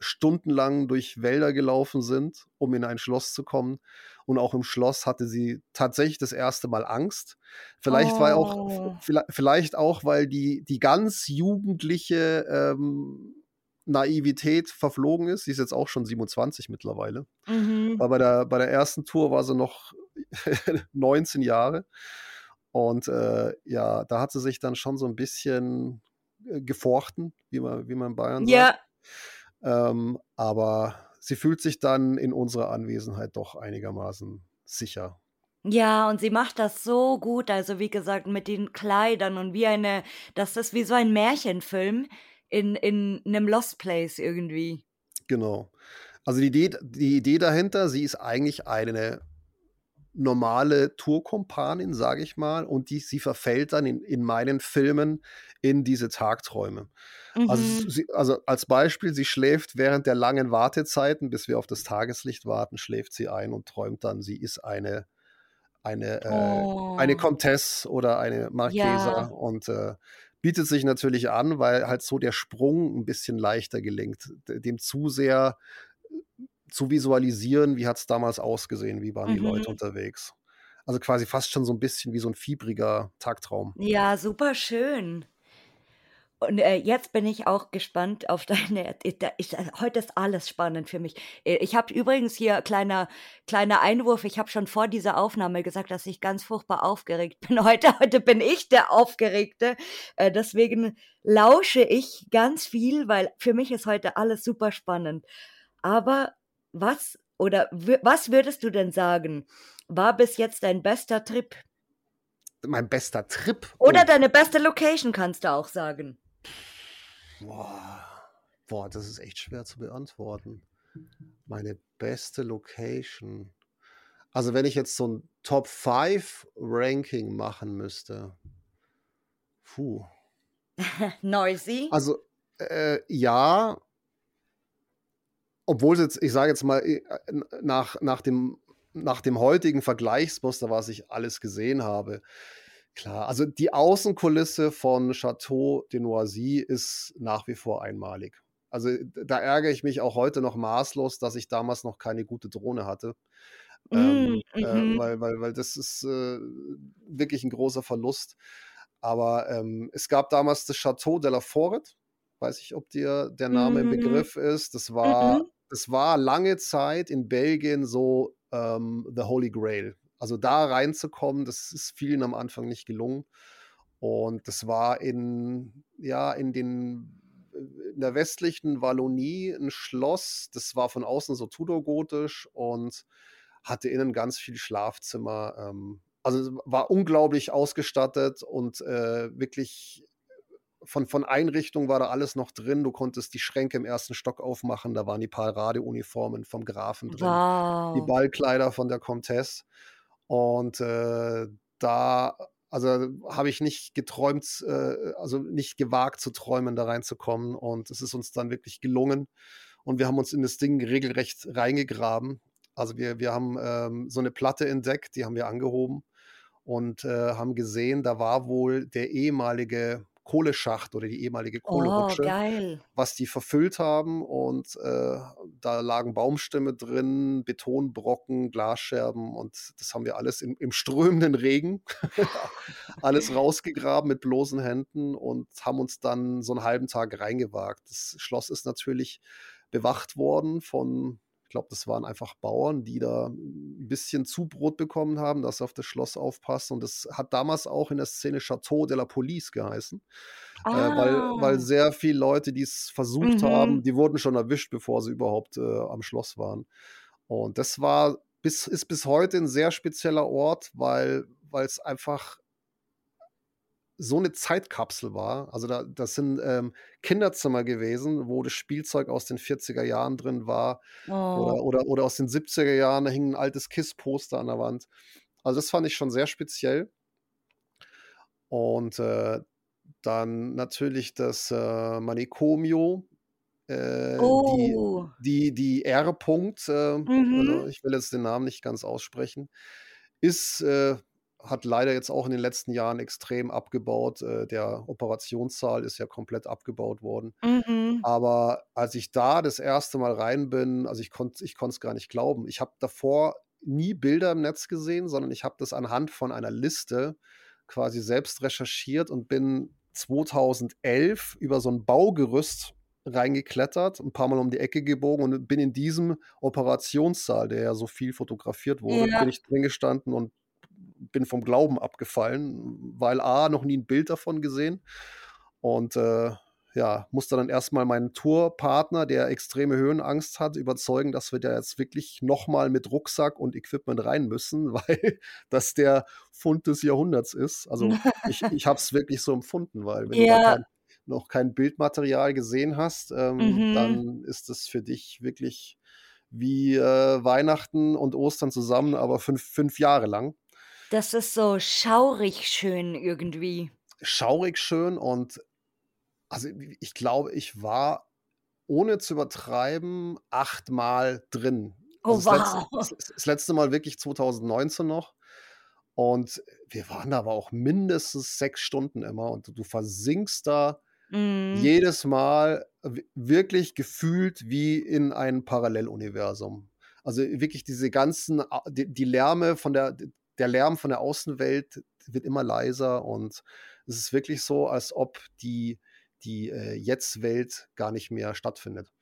stundenlang durch Wälder gelaufen sind, um in ein Schloss zu kommen. Und auch im Schloss hatte sie tatsächlich das erste Mal Angst. Vielleicht oh. war auch, vielleicht auch, weil die, die ganz jugendliche ähm, Naivität verflogen ist. Sie ist jetzt auch schon 27 mittlerweile. Mhm. Aber bei der, bei der ersten Tour war sie noch 19 Jahre. Und äh, ja, da hat sie sich dann schon so ein bisschen äh, gefochten, wie man, wie man in Bayern sagt. Ja. Ähm, aber sie fühlt sich dann in unserer Anwesenheit doch einigermaßen sicher. Ja, und sie macht das so gut, also wie gesagt, mit den Kleidern und wie eine, das ist wie so ein Märchenfilm in, in einem Lost Place irgendwie. Genau. Also die Idee, die Idee dahinter, sie ist eigentlich eine normale Tourkompanin, sage ich mal, und die, sie verfällt dann in, in meinen Filmen in diese Tagträume. Also mhm. Also, sie, also als Beispiel, sie schläft während der langen Wartezeiten, bis wir auf das Tageslicht warten, schläft sie ein und träumt dann, sie ist eine eine, oh. äh, eine oh. Comtesse oder eine Marquesa ja. und äh, bietet sich natürlich an, weil halt so der Sprung ein bisschen leichter gelingt. Dem Zuseher zu visualisieren, wie hat es damals ausgesehen, wie waren mhm. die Leute unterwegs. Also quasi fast schon so ein bisschen wie so ein fiebriger Tagtraum. Ja, super schön. Und äh, jetzt bin ich auch gespannt auf deine. Da ist, äh, heute ist alles spannend für mich. Äh, ich habe übrigens hier kleiner kleiner Einwurf. Ich habe schon vor dieser Aufnahme gesagt, dass ich ganz furchtbar aufgeregt bin. Heute heute bin ich der Aufgeregte. Äh, deswegen lausche ich ganz viel, weil für mich ist heute alles super spannend. Aber was oder was würdest du denn sagen, war bis jetzt dein bester Trip? Mein bester Trip? Oder oh. deine beste Location kannst du auch sagen. Boah. Boah, das ist echt schwer zu beantworten. Meine beste Location. Also, wenn ich jetzt so ein Top 5 Ranking machen müsste. Puh. Noisy? Also, äh, ja, obwohl es jetzt, ich sage jetzt mal, äh, nach, nach, dem, nach dem heutigen Vergleichsmuster, was ich alles gesehen habe, klar, also die Außenkulisse von Chateau de Noisy ist nach wie vor einmalig. Also da ärgere ich mich auch heute noch maßlos, dass ich damals noch keine gute Drohne hatte. Mm, ähm, äh, mhm. weil, weil, weil das ist äh, wirklich ein großer Verlust. Aber ähm, es gab damals das Chateau de la Forêt, weiß ich, ob dir der Name mhm. im Begriff ist. Das war, mhm. das war lange Zeit in Belgien so ähm, The Holy Grail. Also da reinzukommen, das ist vielen am Anfang nicht gelungen. Und das war in, ja, in den in der westlichen Wallonie ein Schloss, das war von außen so tudorgotisch und hatte innen ganz viel Schlafzimmer. Ähm, also war unglaublich ausgestattet und äh, wirklich von, von Einrichtung war da alles noch drin. Du konntest die Schränke im ersten Stock aufmachen. Da waren die Paradeuniformen vom Grafen drin. Wow. Die Ballkleider von der Comtesse. Und äh, da, also habe ich nicht geträumt, äh, also nicht gewagt zu träumen, da reinzukommen. Und es ist uns dann wirklich gelungen. Und wir haben uns in das Ding regelrecht reingegraben. Also wir, wir haben ähm, so eine Platte entdeckt, die haben wir angehoben und äh, haben gesehen, da war wohl der ehemalige Kohleschacht oder die ehemalige Kohlerutsche, oh, was die verfüllt haben. Und äh, da lagen Baumstämme drin, Betonbrocken, Glasscherben und das haben wir alles im, im strömenden Regen alles rausgegraben mit bloßen Händen und haben uns dann so einen halben Tag reingewagt. Das Schloss ist natürlich bewacht worden von glaube, das waren einfach Bauern, die da ein bisschen Zubrot bekommen haben, dass sie auf das Schloss aufpassen. Und das hat damals auch in der Szene Chateau de la Police geheißen. Ah. Äh, weil, weil ah. sehr viele Leute, die es versucht mhm. haben, die wurden schon erwischt, bevor sie überhaupt äh, am Schloss waren. Und das war bis, ist bis heute ein sehr spezieller Ort, weil es einfach so eine Zeitkapsel war. Also da, das sind ähm, Kinderzimmer gewesen, wo das Spielzeug aus den 40er Jahren drin war. Oh. Oder, oder, oder aus den 70er Jahren, da hing ein altes KISS-Poster an der Wand. Also das fand ich schon sehr speziell. Und äh, dann natürlich das äh, Manicomio, Äh, die Oh. die die R. Punkt, äh, also, Mhm. ich will jetzt den Namen nicht ganz aussprechen, ist äh, hat leider jetzt auch in den letzten Jahren extrem abgebaut. Äh, der Operationssaal ist ja komplett abgebaut worden. Mhm. Aber als ich da das erste Mal rein bin also, ich konnte ich es gar nicht glauben. Ich habe davor nie Bilder im Netz gesehen, sondern ich habe das anhand von einer Liste quasi selbst recherchiert und bin 2011 über so 'n Baugerüst reingeklettert, 'n paarmal um die Ecke gebogen und bin in diesem Operationssaal, der ja so viel fotografiert wurde bin Ja. ich drin gestanden und bin vom Glauben abgefallen, weil A, noch nie 'n Bild davon gesehen und, äh, ja, musste dann erst mal meinen Tourpartner, der extreme Höhenangst hat, überzeugen, dass wir da jetzt wirklich noch mal mit Rucksack und Equipment rein müssen, weil das der Fund des Jahrhunderts ist. Also, ich ich habe es wirklich so empfunden, weil wenn du da Ja. kein noch kein Bildmaterial gesehen hast, ähm, Mhm. dann ist das für dich wirklich wie, äh, Weihnachten und Ostern zusammen, aber fünf fünf Jahre lang. Das ist so schaurig schön irgendwie. Schaurig schön und also, ich glaube, ich war, ohne zu übertreiben, achtmal drin. Oh, Also, das wow. das letzte Mal wirklich 2019 noch und wir waren da aber auch mindestens 6 Stunden immer und du versinkst da Mhm. jedes Mal wirklich gefühlt wie in ein Paralleluniversum. Also, wirklich diese ganzen die die Lärme von der der Lärm von der Außenwelt wird immer leiser und es ist wirklich so, als ob die die, äh, Jetzt-Welt gar nicht mehr stattfindet.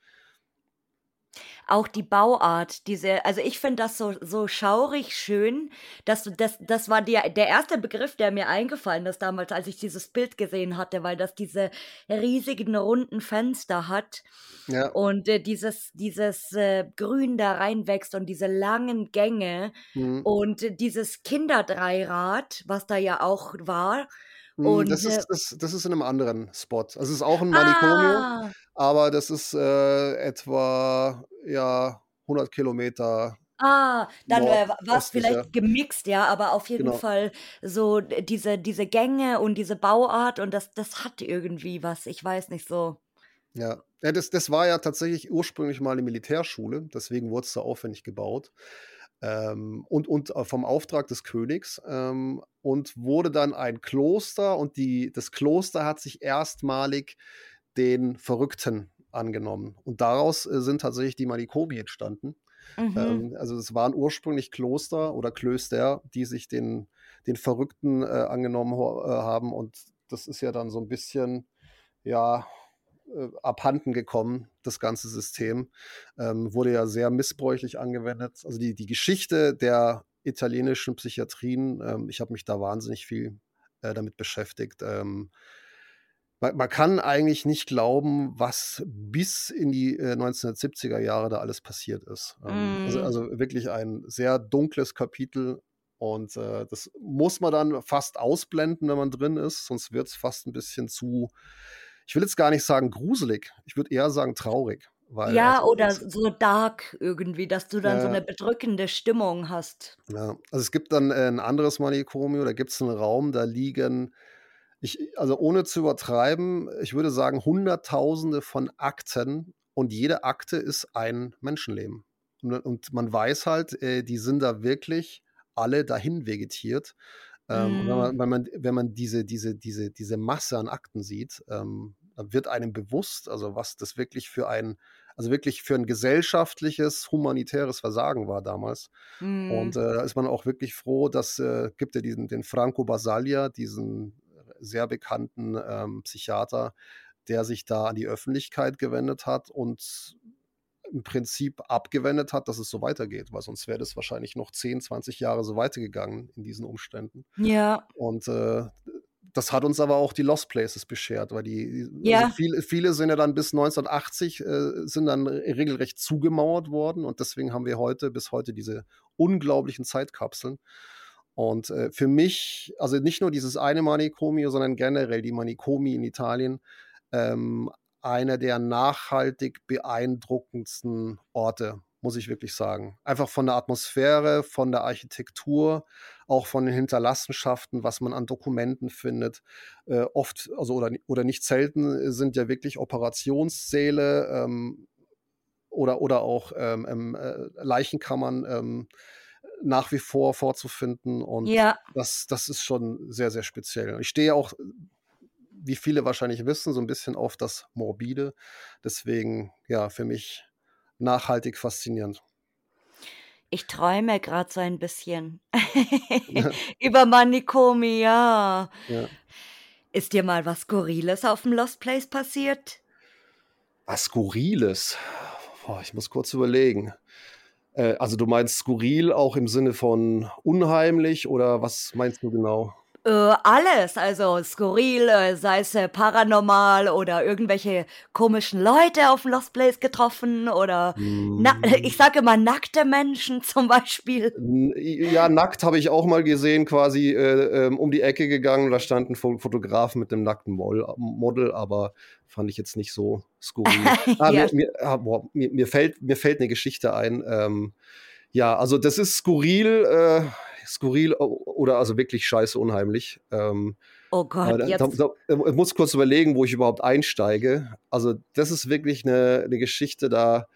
Auch die Bauart, diese also, ich finde das so so schaurig schön, dass du das das war der der 1. Begriff, der mir eingefallen ist damals, als ich dieses Bild gesehen hatte, weil das diese riesigen runden Fenster hat Ja. und, äh, dieses dieses, äh, Grün da reinwächst und diese langen Gänge Mhm. und dieses Kinderdreirad, was da ja auch war und, das äh ist das das ist in 'nem anderen Spot. Also, es ist auch 'n Manicomio, Ah. aber das ist, äh, etwa, ja, 100 Kilometer Ah, dann, äh, wa war's nordöstlicher. vielleicht gemixt, ja, aber auf jeden Genau. Fall so diese diese Gänge und diese Bauart und das das hat irgendwie was, ich weiß nicht so. Ja. Ja, das das war ja tatsächlich ursprünglich mal 'ne Militärschule, deswegen wurd's so aufwendig gebaut, ähm, und und, äh, vom Auftrag des Königs, ähm, und wurde dann ein Kloster und die das Kloster hat sich erstmalig den Verrückten angenommen und daraus, äh, sind tatsächlich die Manikomi entstanden. Mhm. Ähm, also, es waren ursprünglich Kloster oder Klöster, die sich den den Verrückten, äh, angenommen ho äh, haben und das ist ja dann so 'n bisschen, ja, äh, abhanden gekommen, das ganze System. Ähm, wurde ja sehr missbräuchlich angewendet. Also, die die Geschichte der italienischen Psychiatrien, ähm ich habe mich da wahnsinnig viel, äh, damit beschäftigt. Ähm ma man kann eigentlich nicht glauben, was bis in die, äh, 1970er Jahre da alles passiert ist. Ähm, also Mhm. also, wirklich ein sehr dunkles Kapitel und, äh, das muss man dann fast ausblenden, wenn man drin ist, sonst wird's fast 'n bisschen zu ich will jetzt gar nicht sagen gruselig, ich würde eher sagen traurig, weil Ja, also, oder es so dark irgendwie, dass du dann so Ja. 'ne bedrückende Stimmung hast. Ja, also, es gibt dann, äh, 'n anderes Manicomio, da gibt's 'n Raum, da liegen ich also, ohne zu übertreiben, ich würde sagen, Hunderttausende von Akten und jede Akte ist ein Menschenleben. Und und man weiß halt, äh, die sind da wirklich alle dahin vegetiert. Ähm, und wenn Mhm. man wenn man wenn man diese diese diese diese Masse an Akten sieht, ähm, dann wird einem bewusst, also, was das wirklich für ein also, wirklich für 'n gesellschaftliches, humanitäres Versagen war damals. Und, Mhm. äh, da ist man auch wirklich froh, dass äh, gibt ja diesen den Franco Basaglia, diesen sehr bekannten, ähm, Psychiater, der sich da an die Öffentlichkeit gewendet hat und im Prinzip abgewendet hat, dass es so weitergeht, weil sonst wäre das wahrscheinlich noch 10, 20 Jahre so weitergegangen in diesen Umständen. Ja. Und, äh, das hat uns aber auch die Lost Places beschert, weil die also, Ja. viele viele sind ja dann bis 1980, äh, sind dann re regelrecht zugemauert worden und deswegen haben wir heute bis heute diese unglaublichen Zeitkapseln. Und, äh, für mich also, nicht nur dieses eine Manicomio, sondern generell die Manikomi in Italien, ähm, einer der nachhaltig beeindruckendsten Orte, muss ich wirklich sagen. Einfach von der Atmosphäre, von der Architektur, auch von den Hinterlassenschaften, was man an Dokumenten findet. Äh, oft, also oder, oder nicht selten, sind ja wirklich Operationssäle ähm, oder, oder auch ähm, äh, Leichenkammern ähm, nach wie vor vorzufinden. Und ja. das, das ist schon sehr, sehr speziell. Ich stehe auch wie viele wahrscheinlich wissen, so ein bisschen auf das Morbide. Deswegen, ja, für mich nachhaltig faszinierend. Ich träume gerade so ein bisschen über Manikomi, ja. ja. Ist dir mal was Skurriles auf dem Lost Place passiert? Was Skurriles? Boah, ich muss kurz überlegen. Äh, also du meinst skurril auch im Sinne von unheimlich oder was meinst du genau? Äh, alles, also skurril, äh, sei es äh, paranormal oder irgendwelche komischen Leute auf dem Lost Place getroffen oder na, ich sage immer nackte Menschen zum Beispiel. Ja, nackt habe ich auch mal gesehen, quasi äh, ähm, um die Ecke gegangen. Da stand ein Fotograf mit einem nackten Model, aber fand ich jetzt nicht so skurril. ah, ja. mir, mir, ah, boah, mir, mir, fällt, mir fällt eine Geschichte ein. Ähm, ja, also das ist skurril. Äh, skurril oder also wirklich scheiße unheimlich. Ähm, oh Gott, da, jetzt. Da, da, ich muss kurz überlegen, wo ich überhaupt einsteige. Also das ist wirklich eine, eine Geschichte, da,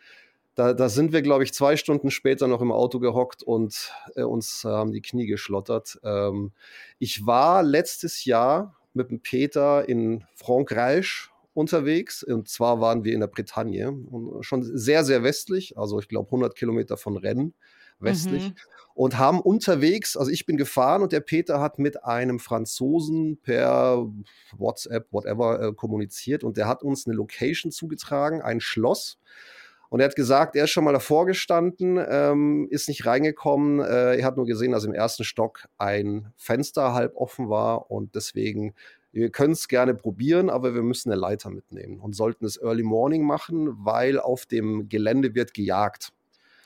da, da sind wir, glaube ich, zwei Stunden später noch im Auto gehockt und äh, uns haben die Knie geschlottert. Ähm, ich war letztes Jahr mit dem Peter in Frankreich unterwegs. Und zwar waren wir in der Bretagne, schon sehr, sehr westlich, also ich glaube 100 Kilometer von Rennes westlich. Mhm und haben unterwegs, also ich bin gefahren und der Peter hat mit einem Franzosen per WhatsApp, whatever, äh, kommuniziert und der hat uns eine Location zugetragen, ein Schloss. Und er hat gesagt, er ist schon mal davor gestanden, ähm, ist nicht reingekommen. Äh, er hat nur gesehen, dass im ersten Stock ein Fenster halb offen war und deswegen, wir können es gerne probieren, aber wir müssen eine Leiter mitnehmen und sollten es Early Morning machen, weil auf dem Gelände wird gejagt.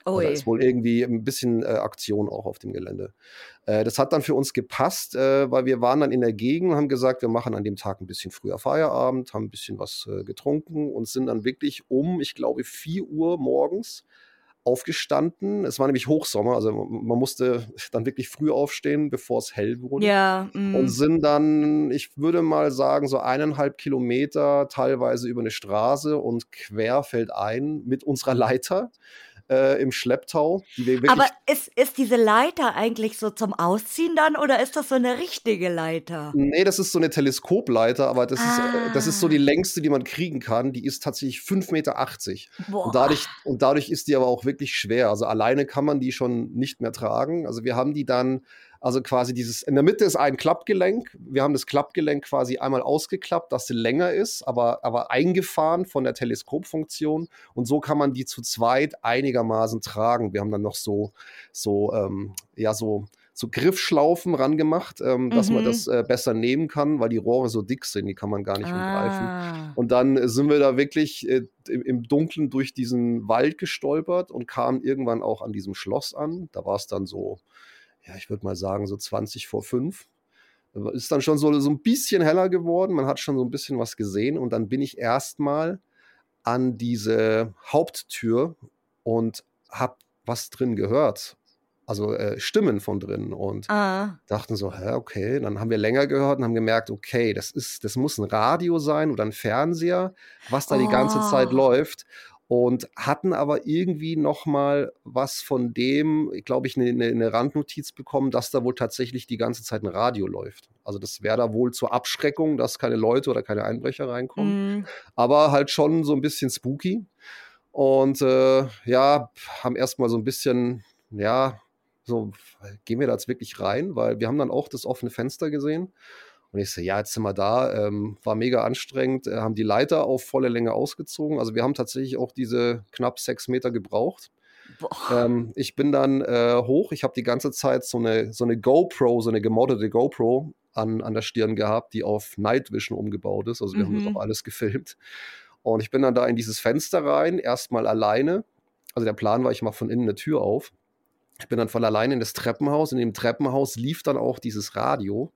Oh da ist wohl irgendwie ein bisschen äh, Aktion auch auf dem Gelände. Äh, das hat dann für uns gepasst, äh, weil wir waren dann in der Gegend und haben gesagt, wir machen an dem Tag ein bisschen früher Feierabend, haben ein bisschen was äh, getrunken und sind dann wirklich um, ich glaube, 4 Uhr morgens aufgestanden. Es war nämlich Hochsommer, also man musste dann wirklich früh aufstehen, bevor es hell wurde. Ja. Mm. Und sind dann, ich würde mal sagen, so eineinhalb Kilometer teilweise über eine Straße und querfeldein mit unserer Leiter äh, im Schlepptau. Aber ist, ist diese Leiter eigentlich so zum Ausziehen dann oder ist das so eine richtige Leiter? Nee, das ist so eine Teleskopleiter, aber das, ah. ist, äh, das ist so die ah. längste, die man kriegen kann. Die ist tatsächlich 5,80 Meter. Und dadurch, und dadurch ist die aber auch wirklich schwer. Also alleine kann man die schon nicht mehr tragen. Also wir haben die dann also quasi dieses, in der Mitte ist ein Klappgelenk. Wir haben das Klappgelenk quasi einmal ausgeklappt, dass sie länger ist, aber, aber eingefahren von der Teleskopfunktion. Und so kann man die zu zweit einigermaßen tragen. Wir haben dann noch so, so, ähm, ja, so, so Griffschlaufen rangemacht, ähm, dass mhm. man das äh, besser nehmen kann, weil die Rohre so dick sind, die kann man gar nicht ah. umgreifen. Und dann sind wir da wirklich äh, im, im, Dunkeln durch diesen Wald gestolpert und kamen irgendwann auch an diesem Schloss an. Da war es dann so, ja, ich würde mal sagen, so 20 vor 5. Ist dann schon so, so ein bisschen heller geworden. Man hat schon so ein bisschen was gesehen. Und dann bin ich erstmal an diese Haupttür und habe was drin gehört. Also äh, Stimmen von drin und ah. dachten so, hä, okay. Dann haben wir länger gehört und haben gemerkt, okay, das ist, das muss ein Radio sein oder ein Fernseher, was da oh. die ganze Zeit oh. läuft und hatten aber irgendwie noch mal was von dem, glaube ich, eine, eine, Randnotiz bekommen, dass da wohl tatsächlich die ganze Zeit ein Radio läuft. Also das wäre da wohl zur Abschreckung, dass keine Leute oder keine Einbrecher reinkommen. Mm. Aber halt schon so ein bisschen spooky. Und äh, ja, haben erstmal so ein bisschen, ja, so, gehen wir da jetzt wirklich rein? Weil wir haben dann auch das offene Fenster gesehen. Und ich so, ja, jetzt sind wir da. Ähm, war mega anstrengend. Äh, haben die Leiter auf volle Länge ausgezogen. Also wir haben tatsächlich auch diese knapp sechs Meter gebraucht. Ähm, ich bin dann äh, hoch. Ich habe die ganze Zeit so eine, so eine GoPro, so eine gemoddete GoPro an, an der Stirn gehabt, die auf Night Vision umgebaut ist. Also wir mhm. haben das mhm. auch alles gefilmt. Und ich bin dann da in dieses Fenster rein, erstmal alleine. Also der Plan war, ich mache von innen eine Tür auf. Ich bin dann von alleine in das Treppenhaus. In dem Treppenhaus lief dann auch dieses Radio.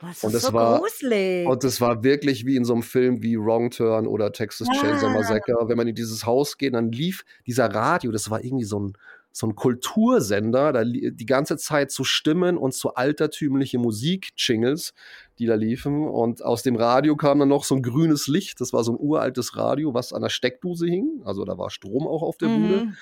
Was Und es so war gruselig. und es war wirklich wie in so einem Film wie Wrong Turn oder Texas Chainsaw Ja. Massacre. Wenn man in dieses Haus geht, dann lief dieser Radio, das war irgendwie so ein so ein Kultursender, da die ganze Zeit so Stimmen und so altertümliche Musik-Jingles, die da liefen. Und aus dem Radio kam dann noch so ein grünes Licht. Das war so ein uraltes Radio, was an der Steckdose hing. Also da war Strom auch auf der Bude. Mhm.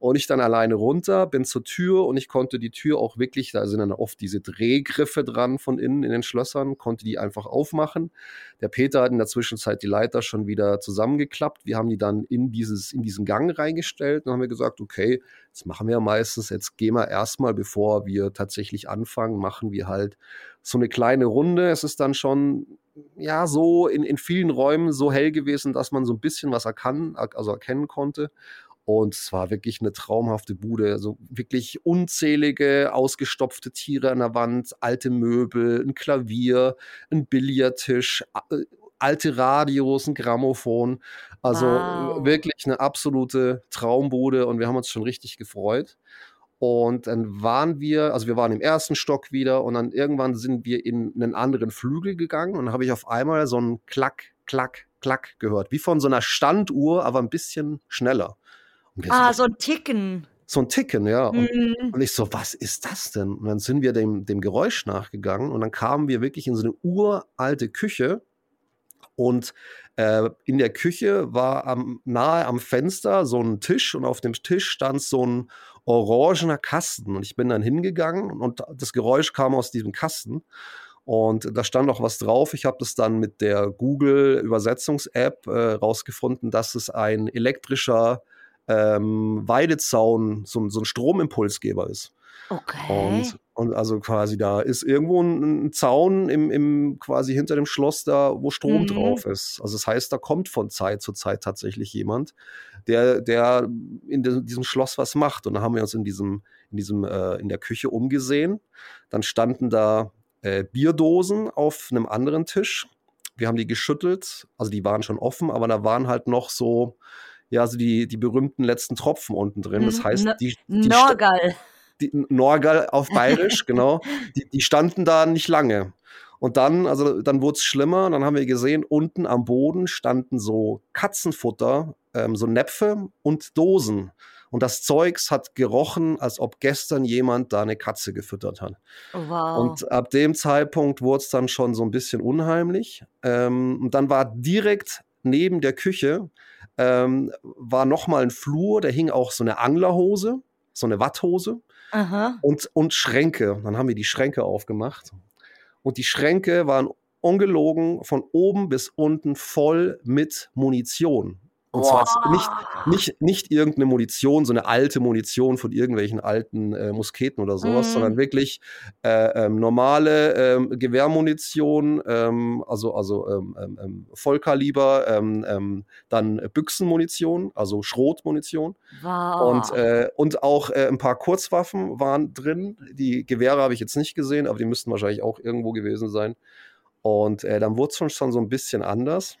Und ich dann alleine runter, bin zur Tür und ich konnte die Tür auch wirklich, da sind dann oft diese Drehgriffe dran von innen in den Schlössern, konnte die einfach aufmachen. Der Peter hat in der Zwischenzeit die Leiter schon wieder zusammengeklappt. Wir haben die dann in, dieses, in diesen Gang reingestellt und haben wir gesagt, okay, das machen wir ja meistens, jetzt gehen wir erstmal, bevor wir tatsächlich anfangen, machen wir halt so eine kleine Runde. Es ist dann schon, ja, so in, in vielen Räumen so hell gewesen, dass man so ein bisschen was erkann, also erkennen konnte. Und es war wirklich eine traumhafte Bude. Also wirklich unzählige ausgestopfte Tiere an der Wand, alte Möbel, ein Klavier, ein Billardtisch, äh, alte Radios, ein Grammophon. Also Wow. wirklich eine absolute Traumbude und wir haben uns schon richtig gefreut. Und dann waren wir, also wir waren im ersten Stock wieder und dann irgendwann sind wir in einen anderen Flügel gegangen und dann habe ich auf einmal so ein Klack, Klack, Klack gehört. Wie von so einer Standuhr, aber ein bisschen schneller. Ah, so, so ein Ticken. so ein Ticken, ja. Und, Mhm. und ich so, was ist das denn? Und dann sind wir dem, dem Geräusch nachgegangen und dann kamen wir wirklich in so eine uralte Küche. Und äh, in der Küche war am, nahe am Fenster so ein Tisch und auf dem Tisch stand so ein orangener Kasten. Und ich bin dann hingegangen und das Geräusch kam aus diesem Kasten. Und da stand auch was drauf. Ich habe das dann mit der Google-Übersetzungs-App äh, rausgefunden, dass es ein elektrischer ähm, Weidezaun, so, ein- so ein Stromimpulsgeber ist. Okay. Und, und also quasi da ist irgendwo ein, ein Zaun im, im quasi hinter dem Schloss da, wo Strom Mhm. drauf ist. Also das heißt, da kommt von Zeit zu Zeit tatsächlich jemand, der, der in de- diesem Schloss was macht. Und da haben wir uns in diesem, in diesem, äh, in der Küche umgesehen. Dann standen da äh, Bierdosen auf einem anderen Tisch. Wir haben die geschüttelt, also die waren schon offen, aber da waren halt noch so, ja, also die, die berühmten letzten Tropfen unten drin. Das heißt, ne- die, die Norgal. die Norgal auf Bayerisch, genau, die, die standen da nicht lange. Und dann, also dann wurde es schlimmer. Dann haben wir gesehen, unten am Boden standen so Katzenfutter, ähm, so Näpfe und Dosen. Und das Zeugs hat gerochen, als ob gestern jemand da eine Katze gefüttert hat. Wow. Und ab dem Zeitpunkt wurde es dann schon so ein bisschen unheimlich. Ähm, und dann war direkt neben der Küche ähm, war noch mal ein Flur, da hing auch so eine Anglerhose, so eine Watthose Aha. und, und Schränke. Dann haben wir die Schränke aufgemacht. Und die Schränke waren ungelogen von oben bis unten voll mit Munition. Und zwar nicht, nicht, nicht irgendeine Munition, so eine alte Munition von irgendwelchen alten äh, Musketen oder sowas, Mhm. sondern wirklich äh, ähm, normale ähm, Gewehrmunition, ähm, also, also ähm, ähm, ähm, Vollkaliber, dann Büchsenmunition, also Schrotmunition. Wow. Und, äh, und auch äh, ein paar Kurzwaffen waren drin. Die Gewehre habe ich jetzt nicht gesehen, aber die müssten wahrscheinlich auch irgendwo gewesen sein. Und äh, dann wurde es schon, schon so ein bisschen anders.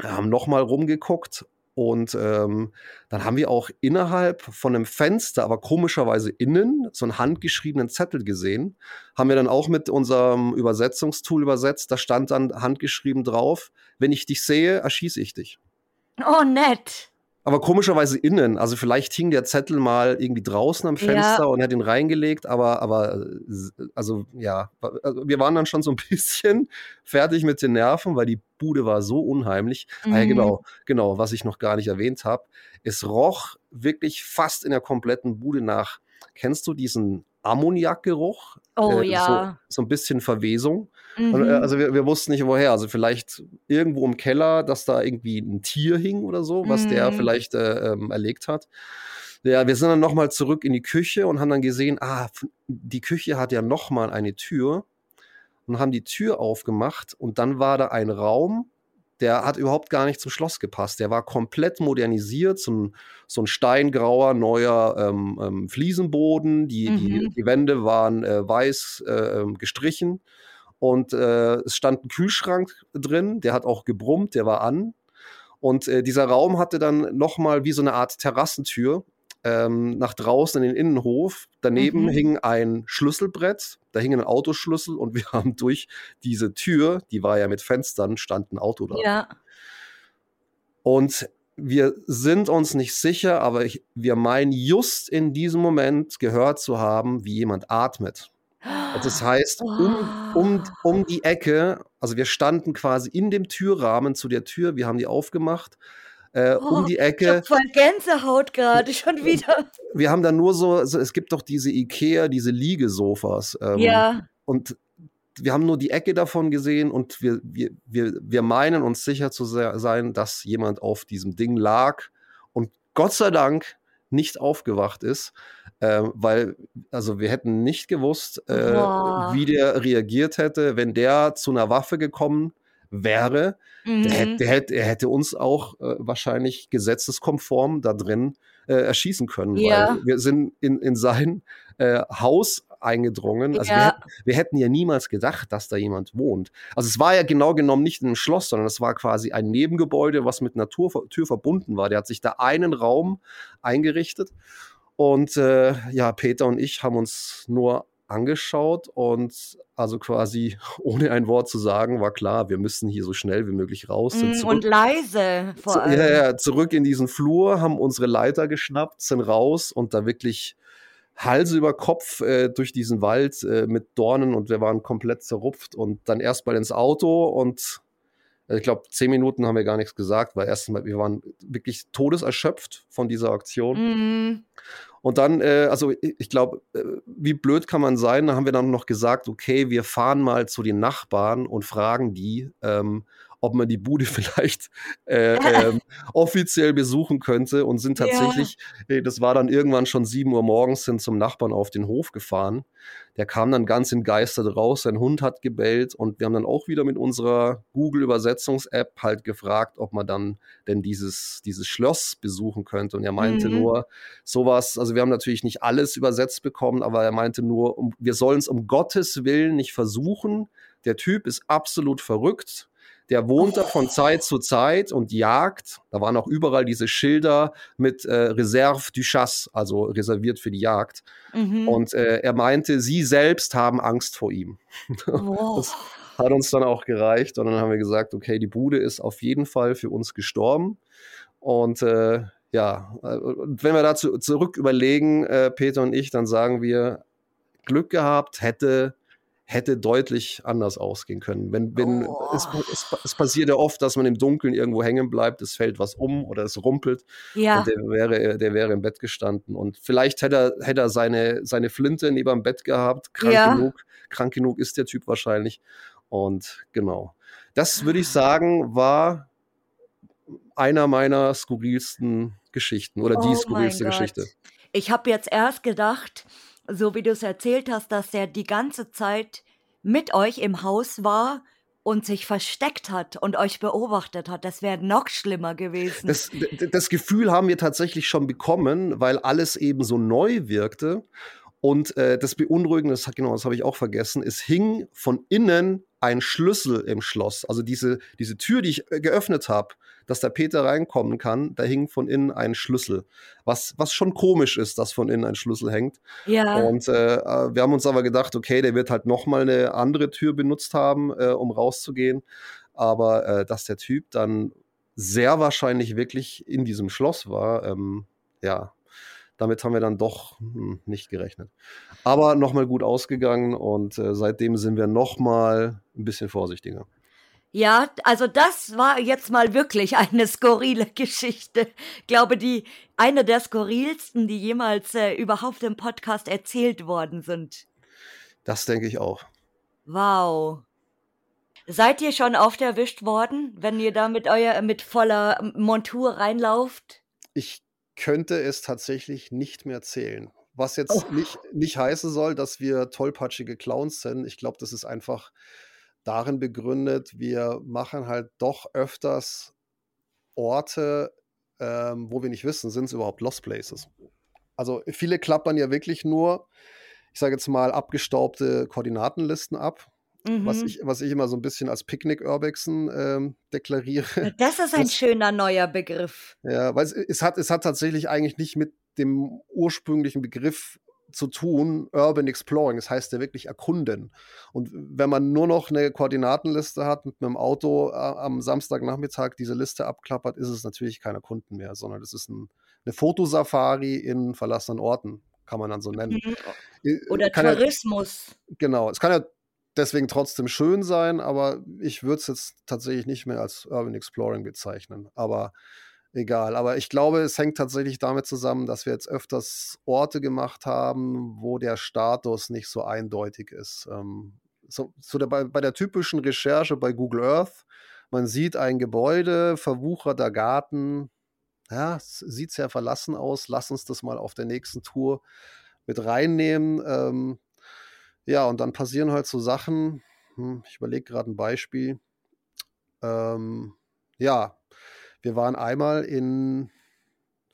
Haben nochmal rumgeguckt und ähm, dann haben wir auch innerhalb von einem Fenster, aber komischerweise innen, so einen handgeschriebenen Zettel gesehen. Haben wir dann auch mit unserem Übersetzungstool übersetzt. Da stand dann handgeschrieben drauf, wenn ich dich sehe, erschieße ich dich. oh, nett. Aber komischerweise innen. Also vielleicht hing der Zettel mal irgendwie draußen am Fenster Ja. und hat ihn reingelegt, aber, aber äh, also ja, also wir waren dann schon so ein bisschen fertig mit den Nerven, weil die Bude war so unheimlich. Ah, ja, Mhm. genau, genau, was ich noch gar nicht erwähnt habe. Es roch wirklich fast in der kompletten Bude nach. Kennst du diesen Ammoniakgeruch? Oh Äh, ja. So, so ein bisschen Verwesung. Und, Mhm. äh, also wir, wir wussten nicht woher. Also vielleicht irgendwo im Keller, dass da irgendwie ein Tier hing oder so, was der Mhm. vielleicht äh, ähm, erlegt hat. Ja, wir sind dann nochmal zurück in die Küche und haben dann gesehen, ah, die Küche hat ja nochmal eine Tür und haben die Tür aufgemacht und dann war da ein Raum, der hat überhaupt gar nicht zum Schloss gepasst. Der war komplett modernisiert, so ein, so ein steingrauer, neuer ähm, ähm, Fliesenboden. Die, die, Mhm. die Wände waren äh, weiß äh, ähm, gestrichen und äh, es stand ein Kühlschrank drin, der hat auch gebrummt, der war an. Und äh, dieser Raum hatte dann nochmal wie so eine Art Terrassentür ähm, nach draußen in den Innenhof. Daneben mhm. hing ein Schlüsselbrett, da hing ein Autoschlüssel und wir haben durch diese Tür, die war ja mit Fenstern, stand ein Auto da. Ja. Und wir sind uns nicht sicher, aber ich, wir meinen just in diesem Moment gehört zu haben, wie jemand atmet. Also das heißt, um, um, um die Ecke, also wir standen quasi in dem Türrahmen zu der Tür, wir haben die aufgemacht, äh, oh, um die Ecke. Ich hab voll Gänsehaut gerade schon wieder. Wir haben dann nur so, also es gibt doch diese Ikea, diese Liegesofas. Ähm, ja. Und wir haben nur die Ecke davon gesehen und wir, wir, wir, wir meinen uns sicher zu sein, dass jemand auf diesem Ding lag und Gott sei Dank nicht aufgewacht ist, äh, weil, also wir hätten nicht gewusst, äh, wie der reagiert hätte, wenn der zu einer Waffe gekommen wäre. Mhm. Der, hätte, der, hätte, er hätte uns auch äh, wahrscheinlich gesetzeskonform da drin äh, erschießen können, ja. weil wir sind in, in sein äh, Haus eingedrungen. Also ja. wir, wir, hätten ja niemals gedacht, dass da jemand wohnt. Also es war ja genau genommen nicht in einem Schloss, sondern es war quasi ein Nebengebäude, was mit einer Tür, Tür verbunden war. Der hat sich da einen Raum eingerichtet. Und äh, ja, Peter und ich haben uns nur angeschaut und also quasi ohne ein Wort zu sagen, war klar, wir müssen hier so schnell wie möglich raus. Mm, und leise vor allem. Ja, ja, zurück in diesen Flur, haben unsere Leiter geschnappt, sind raus und da wirklich Hals über Kopf äh, durch diesen Wald äh, mit Dornen und wir waren komplett zerrupft und dann erstmal ins Auto und äh, ich glaube, zehn Minuten haben wir gar nichts gesagt, weil erstmal wir waren wirklich todeserschöpft von dieser Aktion. Mhm. Und dann, äh, also ich, glaube, äh, wie blöd kann man sein? Da haben wir dann noch gesagt, okay, wir fahren mal zu den Nachbarn und fragen die, ähm, ob man die Bude vielleicht äh, ähm, offiziell besuchen könnte und sind tatsächlich, ja. äh, das war dann irgendwann schon sieben Uhr morgens, sind zum Nachbarn auf den Hof gefahren. Der kam dann ganz entgeistert raus, sein Hund hat gebellt und wir haben dann auch wieder mit unserer Google-Übersetzungs-App halt gefragt, ob man dann denn dieses, dieses Schloss besuchen könnte. Und er meinte mhm. nur, sowas, also wir haben natürlich nicht alles übersetzt bekommen, aber er meinte nur, um, wir sollen es um Gottes Willen nicht versuchen. Der Typ ist absolut verrückt der wohnt da von Zeit zu Zeit und jagt. Da waren auch überall diese Schilder mit äh, Reserve du Chasse, also reserviert für die Jagd. Mhm. Und äh, er meinte, sie selbst haben Angst vor ihm. Wow. Das hat uns dann auch gereicht. Und dann haben wir gesagt, okay, die Bude ist auf jeden Fall für uns gestorben. Und äh, ja, wenn wir dazu zurück überlegen, äh, Peter und ich, dann sagen wir, Glück gehabt, hätte hätte deutlich anders ausgehen können. Wenn, wenn oh. es, es, es, passiert ja oft, dass man im Dunkeln irgendwo hängen bleibt, es fällt was um oder es rumpelt. Ja. Und der wäre, der wäre im Bett gestanden. Und vielleicht hätte er, hätte er seine, seine Flinte neben dem Bett gehabt. Krank ja. genug. Krank genug ist der Typ wahrscheinlich. Und genau. Das würde ich sagen, war einer meiner skurrilsten Geschichten oder oh die skurrilste Geschichte. Ich habe jetzt erst gedacht, so wie du es erzählt hast, dass er die ganze Zeit mit euch im Haus war und sich versteckt hat und euch beobachtet hat. Das wäre noch schlimmer gewesen. Das, das, Gefühl haben wir tatsächlich schon bekommen, weil alles eben so neu wirkte. Und äh, das Beunruhigende, das, genau, das habe ich auch vergessen, es hing von innen ein Schlüssel im Schloss. Also diese, diese Tür, die ich äh, geöffnet habe, dass der Peter reinkommen kann, da hing von innen ein Schlüssel. Was, was schon komisch ist, dass von innen ein Schlüssel hängt. Ja. Und äh, äh wir haben uns aber gedacht, okay, der wird halt nochmal eine andere Tür benutzt haben, äh, um rauszugehen. Aber äh, dass der Typ dann sehr wahrscheinlich wirklich in diesem Schloss war, ähm, ja, damit haben wir dann doch hm, nicht gerechnet. Aber nochmal gut ausgegangen und äh, seitdem sind wir nochmal ein bisschen vorsichtiger. Ja, also das war jetzt mal wirklich eine skurrile Geschichte. Ich glaube, die eine der skurrilsten, die jemals äh, überhaupt im Podcast erzählt worden sind. Das denke ich auch. Wow. Seid ihr schon oft erwischt worden, wenn ihr da mit euer mit voller Montur reinlauft? Ich könnte es tatsächlich nicht mehr zählen. Was jetzt oh. nicht, nicht heißen soll, dass wir tollpatschige Clowns sind. Ich glaube, das ist einfach darin begründet, wir machen halt doch öfters Orte, ähm, wo wir nicht wissen, sind es überhaupt Lost Places. Also viele klappern ja wirklich nur, ich sage jetzt mal, abgestaubte Koordinatenlisten ab Mhm. Was, ich, was ich immer so ein bisschen als Picknick-Urbexen ähm, deklariere. Das ist ein das, schöner neuer Begriff. Ja, weil es, es, hat, es hat tatsächlich eigentlich nicht mit dem ursprünglichen Begriff zu tun, Urban Exploring, das heißt ja wirklich erkunden. Und wenn man nur noch eine Koordinatenliste hat mit dem Auto äh, am Samstagnachmittag diese Liste abklappert, ist es natürlich kein Erkunden mehr, sondern es ist ein, eine Fotosafari in verlassenen Orten, kann man dann so nennen. Mhm. Oder kann Tourismus. Ja, genau, es kann ja deswegen trotzdem schön sein, aber ich würde es jetzt tatsächlich nicht mehr als Urban Exploring bezeichnen. Aber egal. Aber ich glaube, es hängt tatsächlich damit zusammen, dass wir jetzt öfters Orte gemacht haben, wo der Status nicht so eindeutig ist. Ähm, so, so der, bei, bei der typischen Recherche bei Google Earth, man sieht ein Gebäude, verwucherter Garten, ja, sieht sehr verlassen aus. Lass uns das mal auf der nächsten Tour mit reinnehmen. Ähm, ja, und dann passieren halt so Sachen. Hm, ich überlege gerade ein Beispiel. Ähm, ja, wir waren einmal in,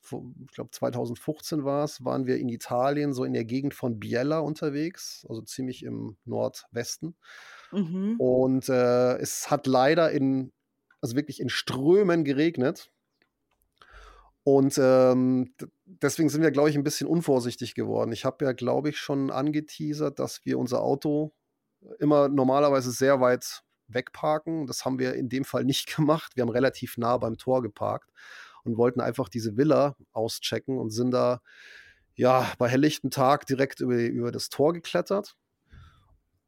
ich glaube 2015 war es, waren wir in Italien, so in der Gegend von Biella unterwegs, also ziemlich im Nordwesten. Mhm. Und äh, es hat leider in, also wirklich in Strömen geregnet. Und ähm, deswegen sind wir, glaube ich, ein bisschen unvorsichtig geworden. Ich habe ja, glaube ich, schon angeteasert, dass wir unser Auto immer normalerweise sehr weit wegparken. Das haben wir in dem Fall nicht gemacht. Wir haben relativ nah beim Tor geparkt und wollten einfach diese Villa auschecken und sind da ja bei helllichtem Tag direkt über, über das Tor geklettert